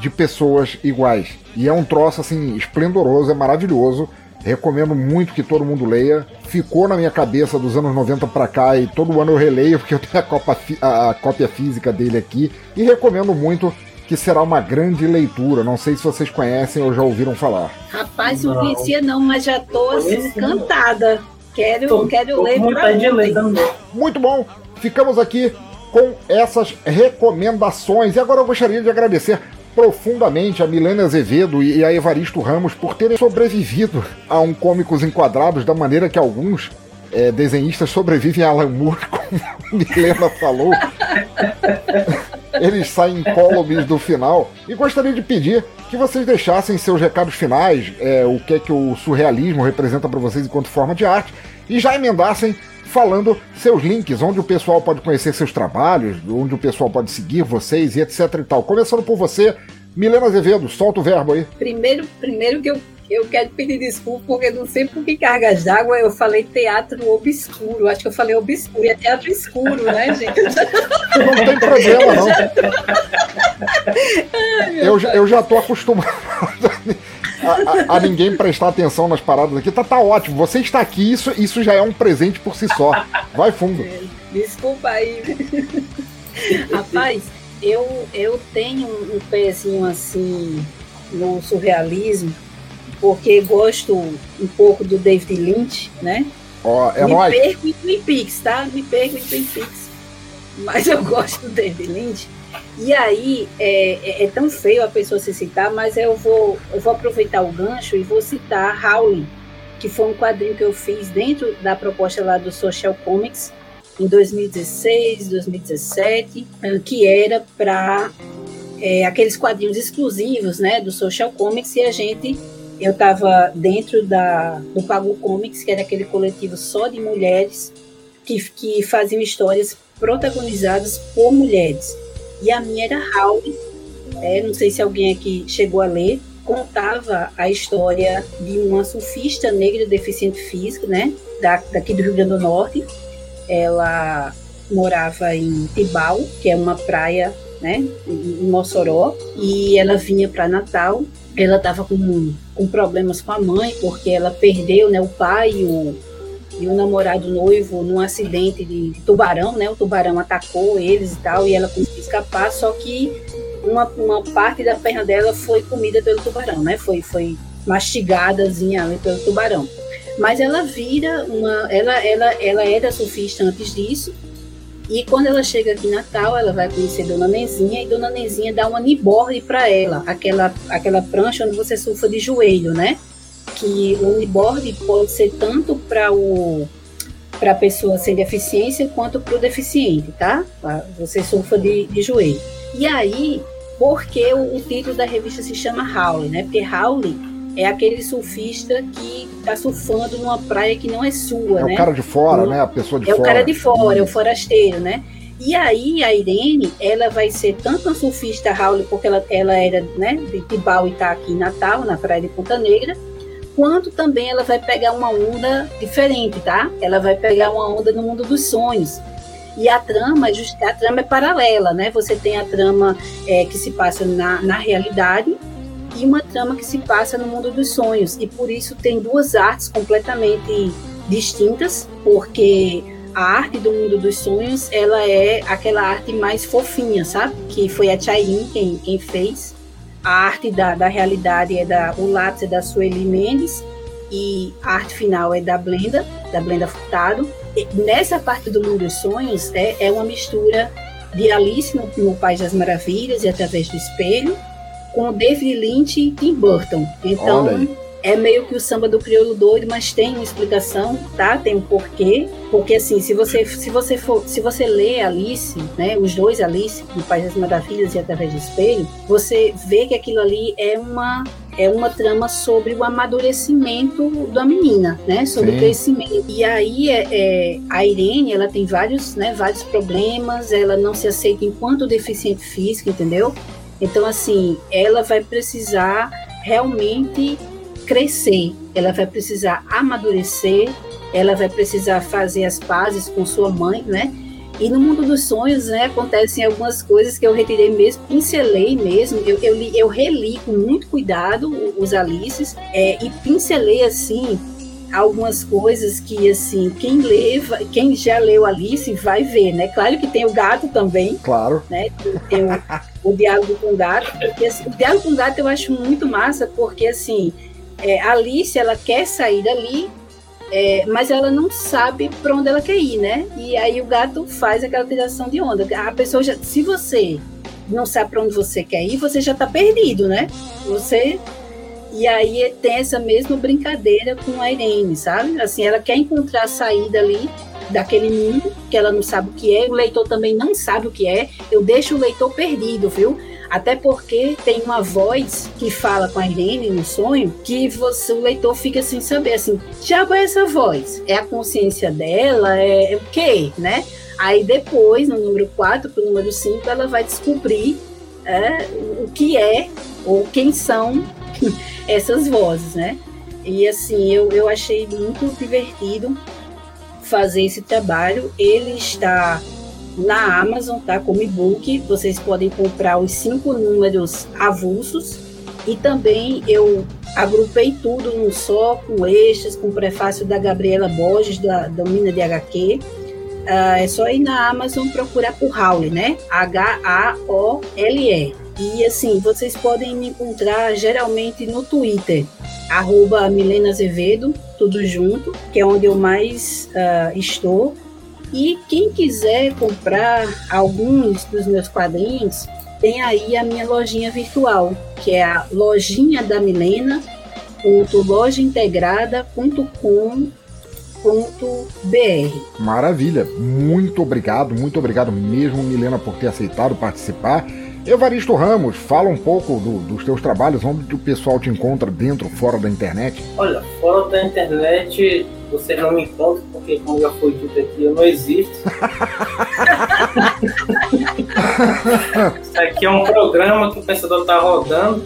de pessoas iguais. E é um troço assim esplendoroso, é maravilhoso. Recomendo muito que todo mundo leia. Ficou na minha cabeça dos anos 90 para cá e todo ano eu releio porque eu tenho a, copa, a, a cópia física dele aqui. E recomendo muito que será uma grande leitura. Não sei se vocês conhecem ou já ouviram falar. Rapaz, não conhecia não, mas já tô assim, encantada. Quero, Tô- quero tô ler pra de ler também. Muito bom. Ficamos aqui com essas recomendações. E agora eu gostaria de agradecer profundamente a Milena Azevedo e a Evaristo Ramos por terem sobrevivido a um Cômicos Enquadrados da maneira que alguns eh, desenhistas sobrevivem a Alan Moore, como a Milena falou. Eles saem incólumes do final. E gostaria de pedir que vocês deixassem seus recados finais, eh, o que é que o surrealismo representa para vocês enquanto forma de arte, e já emendassem falando seus links, onde o pessoal pode conhecer seus trabalhos, onde o pessoal pode seguir vocês e etc e tal. Começando por você, Milena Azevedo, solta o verbo aí. Primeiro, primeiro que eu, eu quero pedir desculpa, porque não sei por que cargas d'água eu falei teatro obscuro. Acho que eu falei obscuro, é teatro escuro, né, gente? Não tem problema, não. Eu, já- eu já tô acostumado a, a- a ninguém prestar atenção nas paradas aqui. Tá, tá ótimo. Você está aqui, isso, isso já é um presente por si só. Vai fundo. Desculpa aí. Rapaz, eu, eu tenho um pezinho assim no surrealismo, porque gosto um pouco do David Lynch, né? Ó, é Me nóis. perco em Twin Peaks, tá? Me perco em Twin Peaks. Mas eu gosto do David Lynch. E aí, é, é- é tão feio a pessoa se citar, mas eu vou, eu vou aproveitar o gancho e vou citar Howling, que foi um quadrinho que eu fiz dentro da proposta lá do Social Comics, em 2016, 2017, eh, que era para aqueles quadrinhos exclusivos né, do Social Comics, e a gente eu estava dentro da, do Pago Comics, que era aquele coletivo só de mulheres que, que faziam histórias protagonizadas por mulheres. E a minha era Howl, é, não sei se alguém aqui chegou a ler, contava a história de uma surfista negra deficiente física, né, da, daqui do Rio Grande do Norte. Ela morava em Tibau, que é uma praia né, em Mossoró, e ela vinha para Natal. Ela estava com, com problemas com a mãe, porque ela perdeu né, o pai e o, e o namorado noivo num acidente de tubarão, né? O tubarão atacou eles e tal, e ela conseguiu escapar, só que uma, uma parte da perna dela foi comida pelo tubarão, né? Foi, foi mastigadazinha pelo tubarão. Mas ela vira uma. Ela, ela, ela era surfista antes disso. E quando ela chega aqui em Natal, ela vai conhecer Dona Nezinha e Dona Nezinha dá uma kneeboard para ela, aquela, aquela prancha onde você surfa de joelho, né? Que o kneeboard pode ser tanto para o para a pessoa sem deficiência quanto para o deficiente, tá? Você surfa de, de joelho. E aí, porque o, o título da revista se chama Howley, né? Porque Howley é aquele surfista que está surfando numa praia que não é sua, é né? É o cara de fora, né? A pessoa de é fora. É o cara de fora, é o forasteiro, né? E aí a Irene, ela vai ser tanto uma surfista Howley, porque ela, ela era né, de Tibau e está aqui em Natal, na praia de Ponta Negra, quanto também ela vai pegar uma onda diferente, tá? Ela vai pegar uma onda no mundo dos sonhos. E a trama, a trama é paralela, né? Você tem a trama é, que se passa na, na realidade e uma trama que se passa no mundo dos sonhos. E por isso tem duas artes completamente distintas, porque a arte do mundo dos sonhos, ela é aquela arte mais fofinha, sabe? Que foi a Chayin quem, quem fez. A arte da, da realidade é da o lápis é da Sueli Mendes e a arte final é da Blenda, da Blenda Furtado. E nessa parte do mundo dos sonhos é, é uma mistura de Alice no, no País das Maravilhas e através do espelho com David Lynch e Tim Burton. Então, é meio que o samba do crioulo doido, mas tem uma explicação, tá? Tem um porquê. Porque assim, se você se você for, se você lê Alice, né, os dois Alice, no País das Maravilhas e através do espelho, você vê que aquilo ali é uma é uma trama sobre o amadurecimento da menina, né? Sobre Sim. o crescimento. E aí é, é, a Irene, ela tem vários, né, vários problemas, ela não se aceita enquanto deficiente física, entendeu? Então, assim, ela vai precisar realmente crescer, ela vai precisar amadurecer, ela vai precisar fazer as pazes com sua mãe, né? E no mundo dos sonhos, né, acontecem algumas coisas que eu retirei mesmo, pincelei mesmo, eu, eu, eu reli com muito cuidado os Alices. É, e pincelei assim algumas coisas que assim quem leva quem já leu Alice vai ver né? Claro que tem o gato também claro. né? Tem o, o diálogo com o gato porque assim, o diálogo com o gato eu acho muito massa porque assim é, Alice ela quer sair dali é, mas ela não sabe para onde ela quer ir né? E aí o gato faz aquela tiração de onda. A pessoa já se você não sabe para onde você quer ir você já está perdido né? Você e aí tem essa mesma brincadeira com a Irene, sabe? Assim, ela quer encontrar a saída ali daquele mundo que ela não sabe o que é, o leitor também não sabe o que é. Eu deixo o leitor perdido, viu? Até porque tem uma voz que fala com a Irene no sonho que você, o leitor fica sem saber, assim, já é essa voz? É a consciência dela? É, é o quê, né? Aí depois, no número 4 para o número 5, ela vai descobrir é, o que é ou quem são essas vozes, né? E assim, eu, eu achei muito divertido fazer esse trabalho. Ele está na Amazon, tá? Como e-book. Vocês podem comprar os cinco números avulsos. E também eu agrupei tudo num só, com extras, com prefácio da Gabriela Borges, da, da Mina de HQ. Uh, ah, é só ir na Amazon procurar por Howley, né? H-A-O-L-E. E assim, vocês podem me encontrar geralmente no Twitter, arroba Milena Azevedo, tudo junto, que é onde eu mais uh, estou. E quem quiser comprar alguns dos meus quadrinhos, tem aí a minha lojinha virtual, que é a lojinha da Milena, Maravilha, muito obrigado, muito obrigado mesmo, Milena, por ter aceitado participar. Evaristo Ramos, fala um pouco do, dos teus trabalhos, onde o pessoal te encontra dentro, fora da internet? Olha, fora da internet vocês não me encontram, porque como já foi dito aqui, eu não existo. Isso aqui é um programa que o pensador está rodando.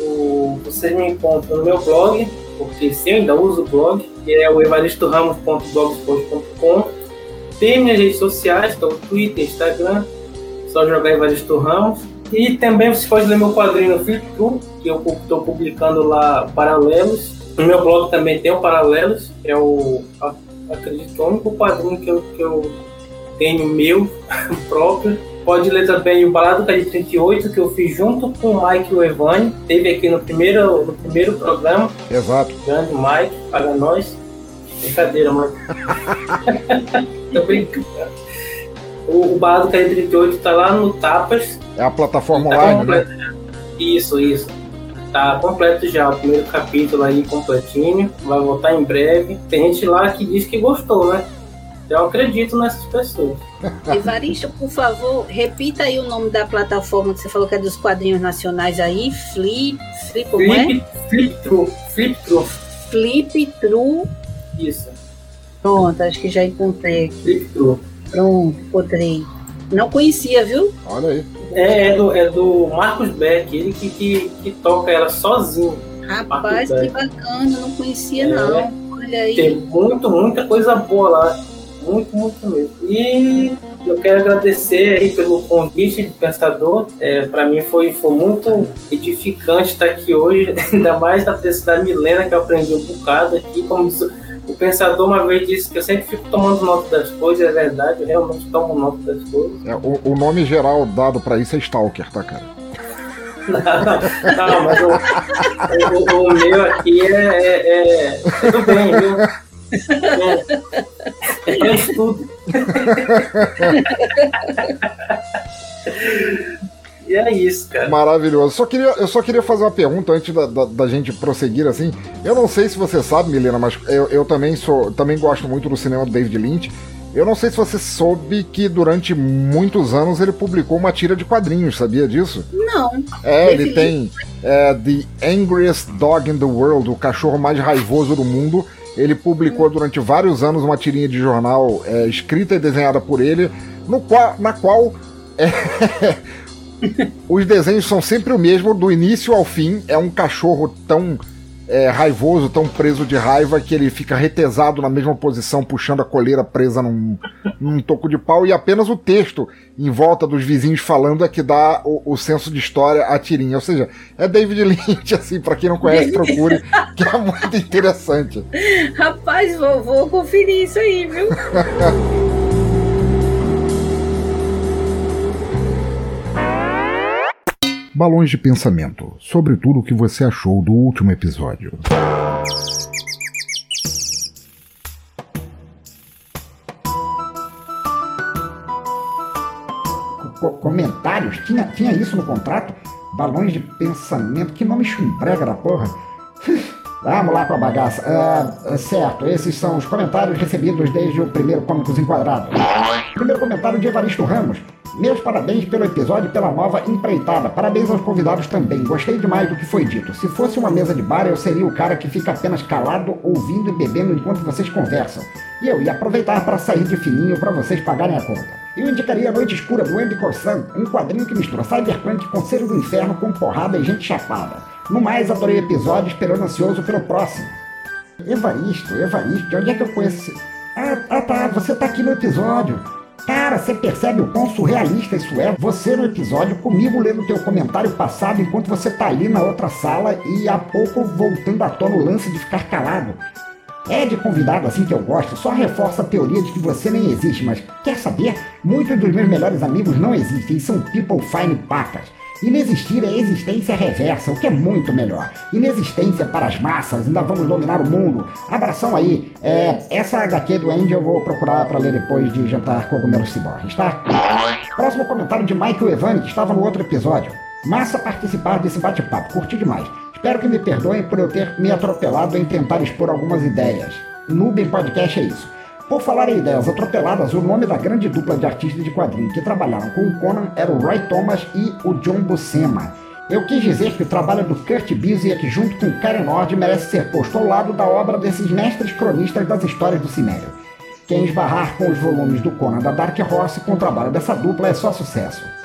o, vocês me encontram no meu blog, porque se eu ainda uso o blog, que é o evaristoramos.blogspot.com. Tem minhas redes sociais, que é o Twitter, Instagram, Só jogar em vários Ramos. E também você pode ler meu quadrinho Flip True, que eu estou publicando lá paralelos. No meu blog também tem o Paralelos, é o, acredito, o único quadrinho que eu, que eu tenho meu próprio. Pode ler também o Balado Cali 38, que eu fiz junto com o Mike e o Evane. Teve aqui no primeiro, no primeiro programa. Exato. Grande Mike, para nós. Brincadeira, Mike. Tô brincando. O, o Cali 38 tá lá no Tapas. É a plataforma tá online, né? Isso, isso. Tá completo já, o primeiro capítulo aí completinho. Vai voltar em breve. Tem gente lá que diz que gostou, né? Eu acredito nessas pessoas. Evaristo, por favor, repita aí o nome da plataforma que você falou que é dos quadrinhos nacionais aí. Flip. Flip, como Flip, é? Flip True. Flip True. Flip True. Isso. Pronto, acho que já encontrei. Flip True. Pronto, encontrei. Não conhecia, viu? Olha aí. É, é do, é do Marcos Beck, ele que, que, que toca ela sozinho. Rapaz, que bacana, não conhecia é, não. Olha aí. Tem muito, muita coisa boa lá muito, muito mesmo. E eu quero agradecer aí pelo convite de pensador. É, para mim foi, foi muito edificante estar aqui hoje, ainda mais na presença da Milena, que eu aprendi um bocado aqui. Como o pensador uma vez disse que eu sempre fico tomando nota das coisas, é verdade, eu realmente tomo nota das coisas. É, o, o nome geral dado para isso é Stalker, tá, cara? Não, não, mas o, o, o, meu aqui é, é, é, é do bem, viu? É, eu estudo. e é isso, cara. Maravilhoso. Só queria, eu só queria fazer uma pergunta antes da, da, da, gente prosseguir assim. Eu não sei se você sabe, Milena, mas eu, eu também sou. Também gosto muito do cinema do David Lynch. Eu não sei se você soube que durante muitos anos ele publicou uma tira de quadrinhos, sabia disso? Não. É, ele tem é, The Angriest Dog in the World, o cachorro mais raivoso do mundo ele publicou durante vários anos uma tirinha de jornal é, escrita e desenhada por ele, no qual, na qual é, os desenhos são sempre o mesmo, do início ao fim. É um cachorro tão é, raivoso, tão preso de raiva, que ele fica retesado na mesma posição, puxando a coleira presa num, num toco de pau, e apenas o texto em volta dos vizinhos falando é que dá o, o senso de história à tirinha. Ou seja, é David Lynch, assim, para quem não conhece, procure, que é muito interessante. Rapaz, vou, vou conferir isso aí, viu? Balões de pensamento sobre tudo o que você achou do último episódio. comentários? Tinha, tinha isso no contrato? Balões de pensamento? Que nome chumbrega da porra! Vamos lá com a bagaça. Uh, certo, esses são os comentários recebidos desde o primeiro Cômicos Enquadrados. Primeiro comentário de Evaristo Ramos. Meus parabéns pelo episódio e pela nova empreitada. Parabéns aos convidados também. Gostei demais do que foi dito. Se fosse uma mesa de bar, eu seria o cara que fica apenas calado, ouvindo e bebendo enquanto vocês conversam. E eu ia aproveitar para sair de fininho para vocês pagarem a conta. Eu indicaria a Noite Escura do Andy Corsan, um quadrinho que mistura cyberpunk com Seres do Inferno com porrada e gente chapada. No mais, adorei o episódio, esperando ansioso pelo próximo. Evaristo, Evaristo, de onde é que eu conheço? Ah, ah tá, você tá aqui no episódio. Cara, você percebe o quão surrealista isso é? Você no episódio, comigo lendo teu comentário passado enquanto você tá ali na outra sala e há pouco voltando à tona o lance de ficar calado. É de convidado assim que eu gosto, só reforça a teoria de que você nem existe, mas quer saber? Muitos dos meus melhores amigos não existem, são people fine pacas. Inexistir é existência reversa, o que é muito melhor. Inexistência para as massas, ainda vamos dominar o mundo. Abração aí. É, essa HQ do Andy eu vou procurar para ler depois de jantar cogumelos ciborgues, tá? Próximo comentário de Michael Evani, que estava no outro episódio. Massa participar desse bate-papo, curti demais. Espero que me perdoem por eu ter me atropelado em tentar expor algumas ideias. Nubem Podcast é isso. Por falar em ideias atropeladas, o nome da grande dupla de artistas de quadrinhos que trabalharam com o Conan era o Roy Thomas e o John Buscema. Eu quis dizer que o trabalho do Kurt Busiek junto com Karen Nord merece ser posto ao lado da obra desses mestres cronistas das histórias do cinema. Quem esbarrar com os volumes do Conan da Dark Horse com o trabalho dessa dupla é só sucesso.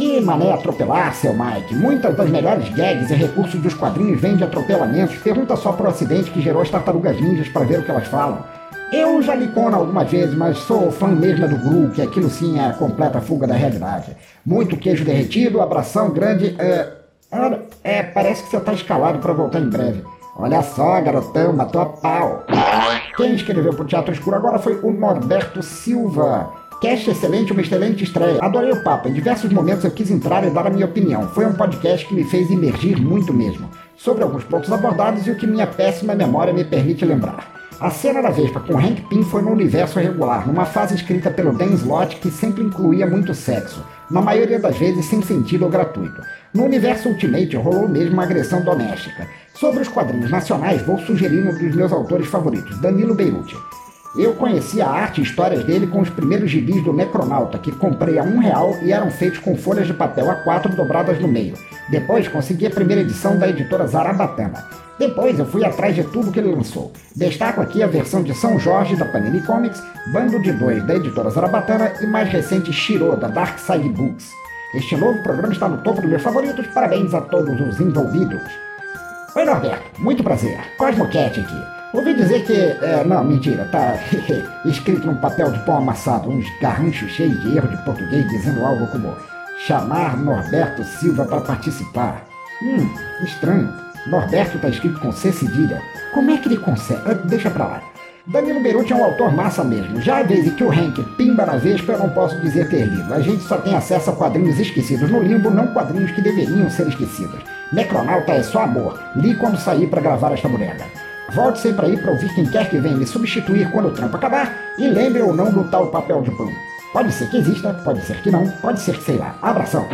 Que mané atropelar, seu Mike. Muitas das melhores gags e recursos dos quadrinhos vêm de atropelamentos. Pergunta só pro acidente que gerou as tartarugas ninjas para ver o que elas falam. Eu já li Conan algumas vezes, mas sou fã mesmo do Gru, que aquilo sim é a completa fuga da realidade. Muito queijo derretido, abração grande. É, é parece que você tá escalado para voltar em breve. Olha só, garotão, matou a pau. Quem escreveu pro Teatro Escuro agora foi o Norberto Silva. Cast excelente, uma excelente estreia. Adorei o papo. Em diversos momentos eu quis entrar e dar a minha opinião. Foi um podcast que me fez emergir muito mesmo. Sobre alguns pontos abordados e o que minha péssima memória me permite lembrar. A cena da Vespa com Hank Pym foi no universo regular, numa fase escrita pelo Dan Slott que sempre incluía muito sexo, na maioria das vezes sem sentido ou gratuito. No universo Ultimate rolou mesmo uma agressão doméstica. Sobre os quadrinhos nacionais, vou sugerir um dos meus autores favoritos, Danilo Beirute. Eu conheci a arte e histórias dele com os primeiros gibis do Necronauta, que comprei a um real e eram feitos com folhas de papel A4 dobradas no meio. Depois consegui a primeira edição da editora Zarabatana. Depois eu fui atrás de tudo que ele lançou. Destaco aqui a versão de São Jorge da Panini Comics, Bando de Dois da editora Zarabatana e mais recente Shiro da Dark Side Books. Este novo programa está no topo dos meus favoritos. Parabéns a todos os envolvidos. Oi Norberto, muito prazer. Cosmocat aqui. Ouvi dizer que. É, não, mentira, tá escrito num papel de pão amassado, uns garranchos cheios de erro de português dizendo algo como chamar Norberto Silva para participar. Hum, estranho. Norberto tá escrito com C cedilha. Como é que ele consegue? Ah, deixa pra lá. Danilo Beruti é um autor massa mesmo. Já vez em que o Hank pimba na vespa, eu não posso dizer ter lido. A gente só tem acesso a quadrinhos esquecidos no limbo, não quadrinhos que deveriam ser esquecidos. Necronauta é só amor. Li quando saí para gravar esta bodega. Volte sempre aí para ouvir quem quer que venha me substituir quando o trampo acabar e lembre ou não do tal papel de pão. Pode ser que exista, pode ser que não, pode ser que sei lá. Abração.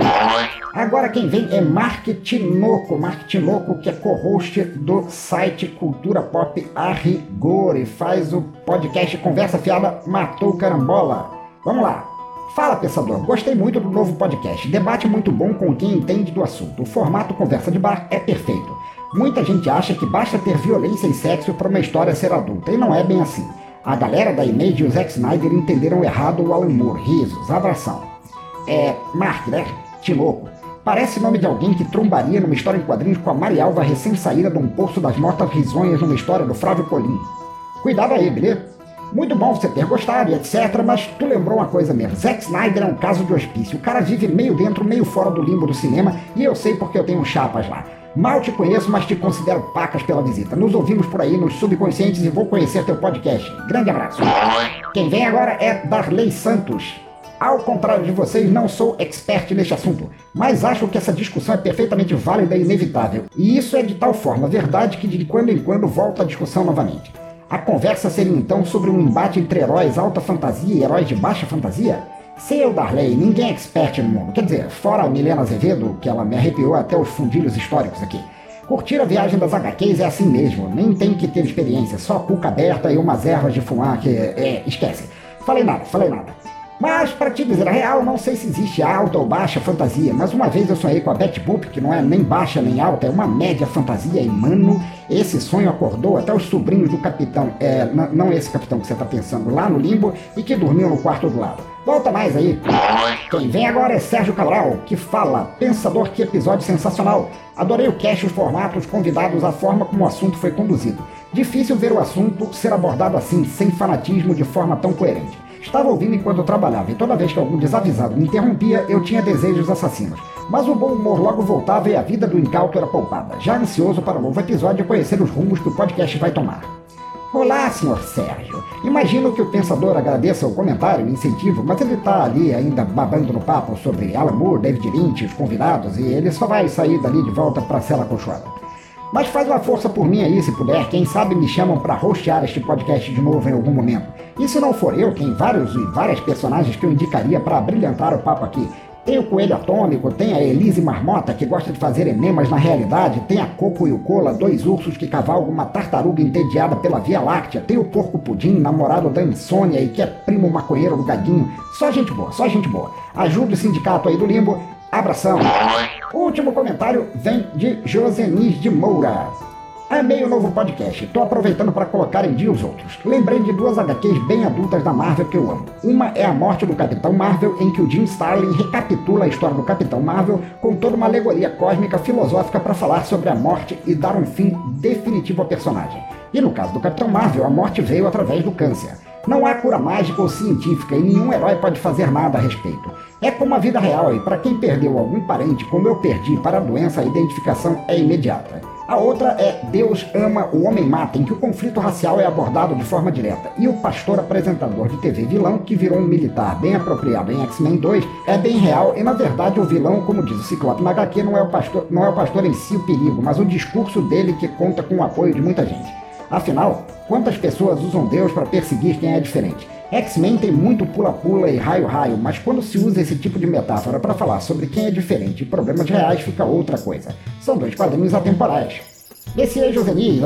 Agora quem vem é Mark Tinoco, Mark Tinoco, que é co-host do site Cultura Pop a Rigor e faz o podcast Conversa Fiada Matou Carambola. Vamos lá. Fala, pensador. Gostei muito do novo podcast. Debate muito bom com quem entende do assunto. O formato conversa de bar é perfeito. Muita gente acha que basta ter violência e sexo para uma história ser adulta, e não é bem assim. A galera da Image e o Zack Snyder entenderam errado o Alan Moore. Risos, abração. É. Mark, né? Tinoco. Parece nome de alguém que trombaria numa história em quadrinhos com a Marialva recém-saída de um poço das mortas risonhas numa história do Flávio Colim. Cuidado aí, beleza? Muito bom você ter gostado e etc, mas tu lembrou uma coisa mesmo. Zack Snyder é um caso de hospício. O cara vive meio dentro, meio fora do limbo do cinema e eu sei porque eu tenho chapas lá. Mal te conheço, mas te considero pacas pela visita. Nos ouvimos por aí nos subconscientes e vou conhecer teu podcast. Grande abraço. Quem vem agora é Darley Santos. Ao contrário de vocês, não sou expert neste assunto, mas acho que essa discussão é perfeitamente válida e inevitável. E isso é de tal forma verdade que de quando em quando volta a discussão novamente. A conversa seria então sobre um embate entre heróis alta fantasia e heróis de baixa fantasia? Sei eu, Darley, ninguém é expert no mundo. Quer dizer, fora a Milena Azevedo, que ela me arrepiou até os fundilhos históricos aqui. Curtir a viagem das HQs é assim mesmo, nem tem que ter experiência, só cuca aberta e umas ervas de fumar que. É, esquece. Falei nada, falei nada. Mas, para te dizer a real, não sei se existe alta ou baixa fantasia, mas uma vez eu sonhei com a Betty Boop, que não é nem baixa nem alta, é uma média fantasia, e mano, esse sonho acordou até os sobrinhos do capitão, é, não esse capitão que você tá pensando, lá no limbo, e que dormiu no quarto do lado. Volta mais aí. Quem vem agora é Sérgio Cabral, que fala, pensador, que episódio sensacional. Adorei o cast, os formatos, os convidados, a forma como o assunto foi conduzido. Difícil ver o assunto ser abordado assim, sem fanatismo, de forma tão coerente. Estava ouvindo enquanto trabalhava, e toda vez que algum desavisado me interrompia, eu tinha desejos assassinos. Mas o bom humor logo voltava e a vida do incauto era poupada, já ansioso para o novo episódio e conhecer os rumos que o podcast vai tomar. Olá, senhor Sérgio. Imagino que o pensador agradeça o comentário e incentivo, mas ele está ali ainda babando no papo sobre Alan Moore, David Lynch, os convidados, e ele só vai sair dali de volta para a cela colchoada. Mas faz uma força por mim aí, se puder. Quem sabe me chamam para hostear este podcast de novo em algum momento. E se não for eu, tem vários e várias personagens que eu indicaria para brilhantar o papo aqui. Tem o Coelho Atômico, tem a Elise Marmota, que gosta de fazer enemas na realidade, tem a Coco e o Cola, dois ursos que cavalgam uma tartaruga entediada pela Via Láctea, tem o Porco Pudim, namorado da Insônia e que é primo maconheiro do Gaguinho. Só gente boa, só gente boa. Ajuda o sindicato aí do limbo. Abração. O último comentário vem de Josenis de Moura. Amei o novo podcast. Tô aproveitando para colocar em dia os outros. Lembrei de duas HQs bem adultas da Marvel que eu amo. Uma é A Morte do Capitão Marvel, em que o Jim Starlin recapitula a história do Capitão Marvel com toda uma alegoria cósmica filosófica para falar sobre a morte e dar um fim definitivo ao personagem. E no caso do Capitão Marvel, a morte veio através do câncer. Não há cura mágica ou científica e nenhum herói pode fazer nada a respeito. É como a vida real e para quem perdeu algum parente, como eu perdi para a doença, a identificação é imediata. A outra é Deus ama, o homem mata, em que o conflito racial é abordado de forma direta. E o pastor apresentador de TV vilão, que virou um militar bem apropriado em X-Men 2, é bem real e na verdade o vilão, como diz o Ciclope na HQ, não é o pastor, não é o pastor em si o perigo, mas o discurso dele que conta com o apoio de muita gente. Afinal, quantas pessoas usam Deus para perseguir quem é diferente? X-Men tem muito pula-pula e raio-raio, mas quando se usa esse tipo de metáfora para falar sobre quem é diferente e problemas reais, fica outra coisa. São dois quadrinhos atemporais. Esse é Joseni,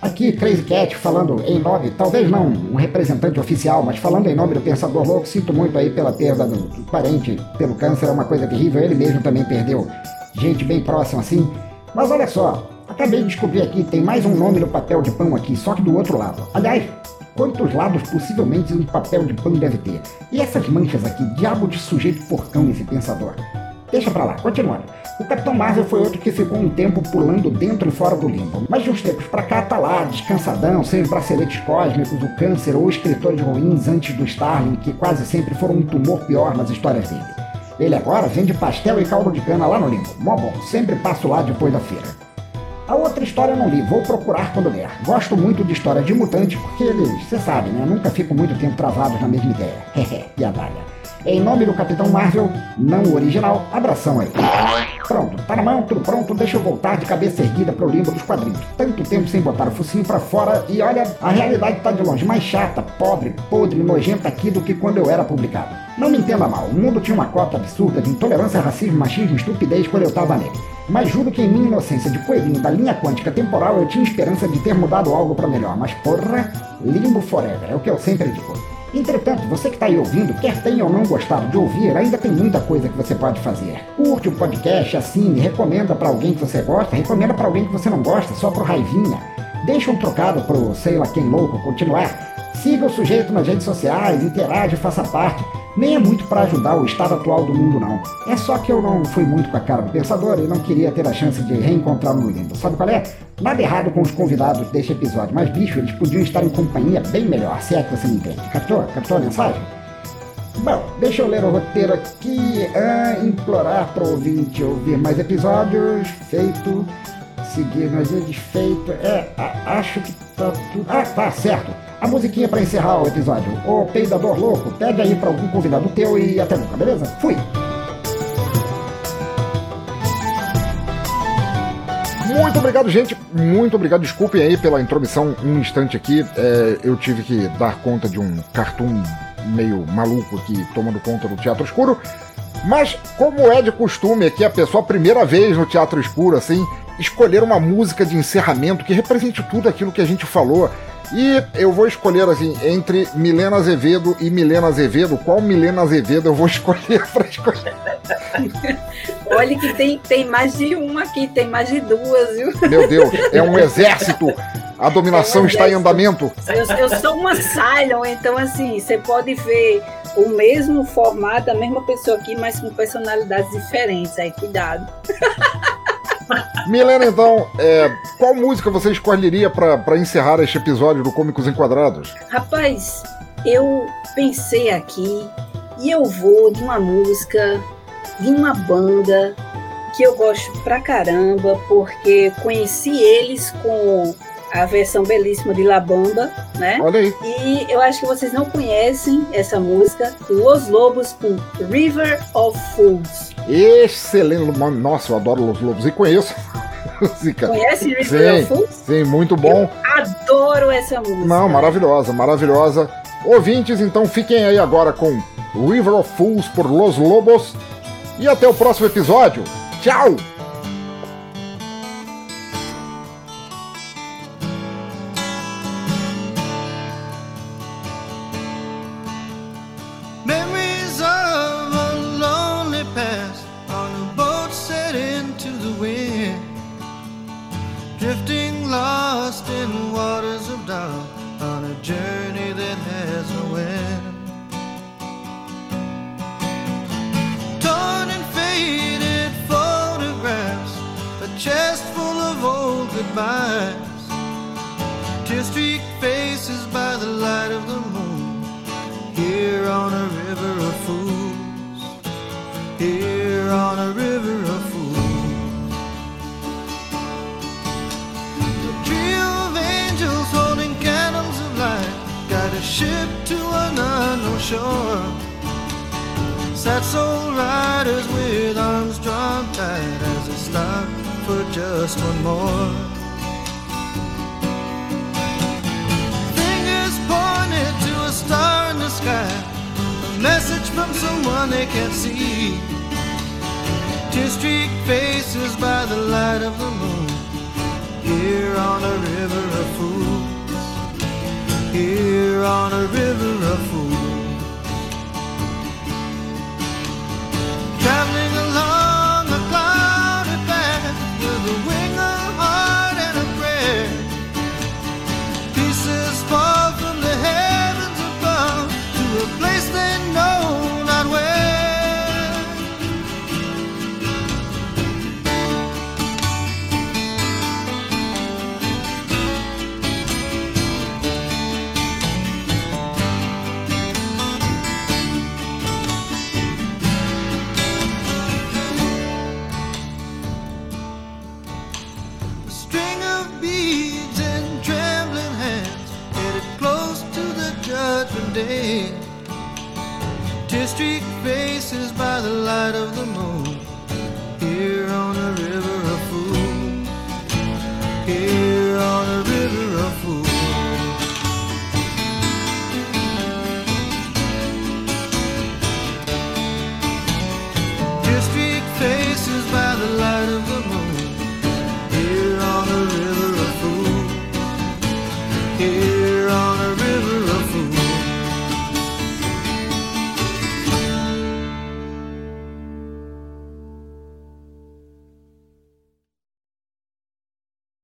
aqui Crazy Cat falando em nome, talvez não um representante oficial, mas falando em nome do Pensador Louco, sinto muito aí pela perda do, do parente pelo câncer, é uma coisa terrível, ele mesmo também perdeu gente bem próxima assim. Mas olha só, acabei de descobrir aqui, tem mais um nome no papel de pão aqui, só que do outro lado. Aliás, quantos lados possivelmente um papel de pano deve ter. E essas manchas aqui, diabo de sujeito porcão esse pensador. Deixa pra lá, continuando. O Capitão Marvel foi outro que ficou um tempo pulando dentro e fora do limbo. Mas de uns tempos pra cá tá lá, descansadão, sem os braceletes cósmicos, o câncer ou escritores ruins antes do Starling, que quase sempre foram um tumor pior nas histórias dele. Ele agora vende pastel e caldo de cana lá no limbo. Mó bom, sempre passo lá depois da feira. A outra história eu não li, vou procurar quando ler. Gosto muito de história de mutante porque eles, você sabe, né? Nunca fico muito tempo travados na mesma ideia. Hehe, piadalha. Em nome do Capitão Marvel, não original, abração aí. Pronto, tá na mão, tudo pronto, deixa eu voltar de cabeça erguida pro limbo dos quadrinhos. Tanto tempo sem botar o focinho para fora e olha, a realidade tá de longe mais chata, pobre, podre, nojenta aqui do que quando eu era publicado. Não me entenda mal, o mundo tinha uma cota absurda de intolerância, racismo, machismo, estupidez quando eu tava nele. Mas juro que em minha inocência de coelhinho da linha quântica temporal eu tinha esperança de ter mudado algo para melhor. Mas porra, limbo forever, é o que eu sempre digo. Entretanto, você que está aí ouvindo, quer tenha ou não gostado de ouvir, ainda tem muita coisa que você pode fazer. Curte o podcast, assine, recomenda para alguém que você gosta, recomenda para alguém que você não gosta, só pro raivinha. Deixa um trocado pro sei lá quem louco continuar. Siga o sujeito nas redes sociais, interage, faça parte. Nem é muito para ajudar o estado atual do mundo, não. É só que eu não fui muito com a cara do pensador e não queria ter a chance de reencontrar no limbo. Sabe qual é? Nada errado com os convidados deste episódio, mas bicho, eles podiam estar em companhia bem melhor, se é que você me entende. Captou? Captou a mensagem? Bom, deixa eu ler o roteiro aqui. Ah, implorar para o ouvinte ouvir mais episódios. Feito. Seguir nas redes feito. É, acho que tá tudo. Ah, tá certo. A musiquinha para encerrar o episódio. Ô peidador louco, pede aí para algum convidado teu e até nunca, beleza? Fui! Muito obrigado, gente. Muito obrigado. Desculpem aí pela intromissão um instante aqui. É, eu tive que dar conta de um cartoon meio maluco aqui tomando conta do Teatro Escuro. Mas, como é de costume aqui, a pessoa, primeira vez no Teatro Escuro, assim, escolher uma música de encerramento que represente tudo aquilo que a gente falou. E eu vou escolher assim, entre Milena Azevedo e Milena Azevedo, qual Milena Azevedo eu vou escolher para escolher? Olha que tem, tem mais de uma aqui, tem mais de duas, viu? Meu Deus, é um exército. A dominação é um está em andamento. Eu, eu sou uma Cylon, então assim, você pode ver o mesmo formato, a mesma pessoa aqui, mas com personalidades diferentes. Aí, cuidado. Milena, então, é, qual música você escolheria para encerrar este episódio do Cômicos Enquadrados? Rapaz, eu pensei aqui e eu vou de uma música de uma banda que eu gosto pra caramba, porque conheci eles com a versão belíssima de La Bamba, né? Olha aí. E eu acho que vocês não conhecem essa música, Los Lobos com River of Fools. Excelente, nossa, eu adoro Los Lobos e conheço. Música. Conhece River of Fools? Sim, muito bom. Eu adoro essa música. Não, maravilhosa, maravilhosa. Ouvintes, então fiquem aí agora com River of Fools por Los Lobos. E até o próximo episódio. Tchau!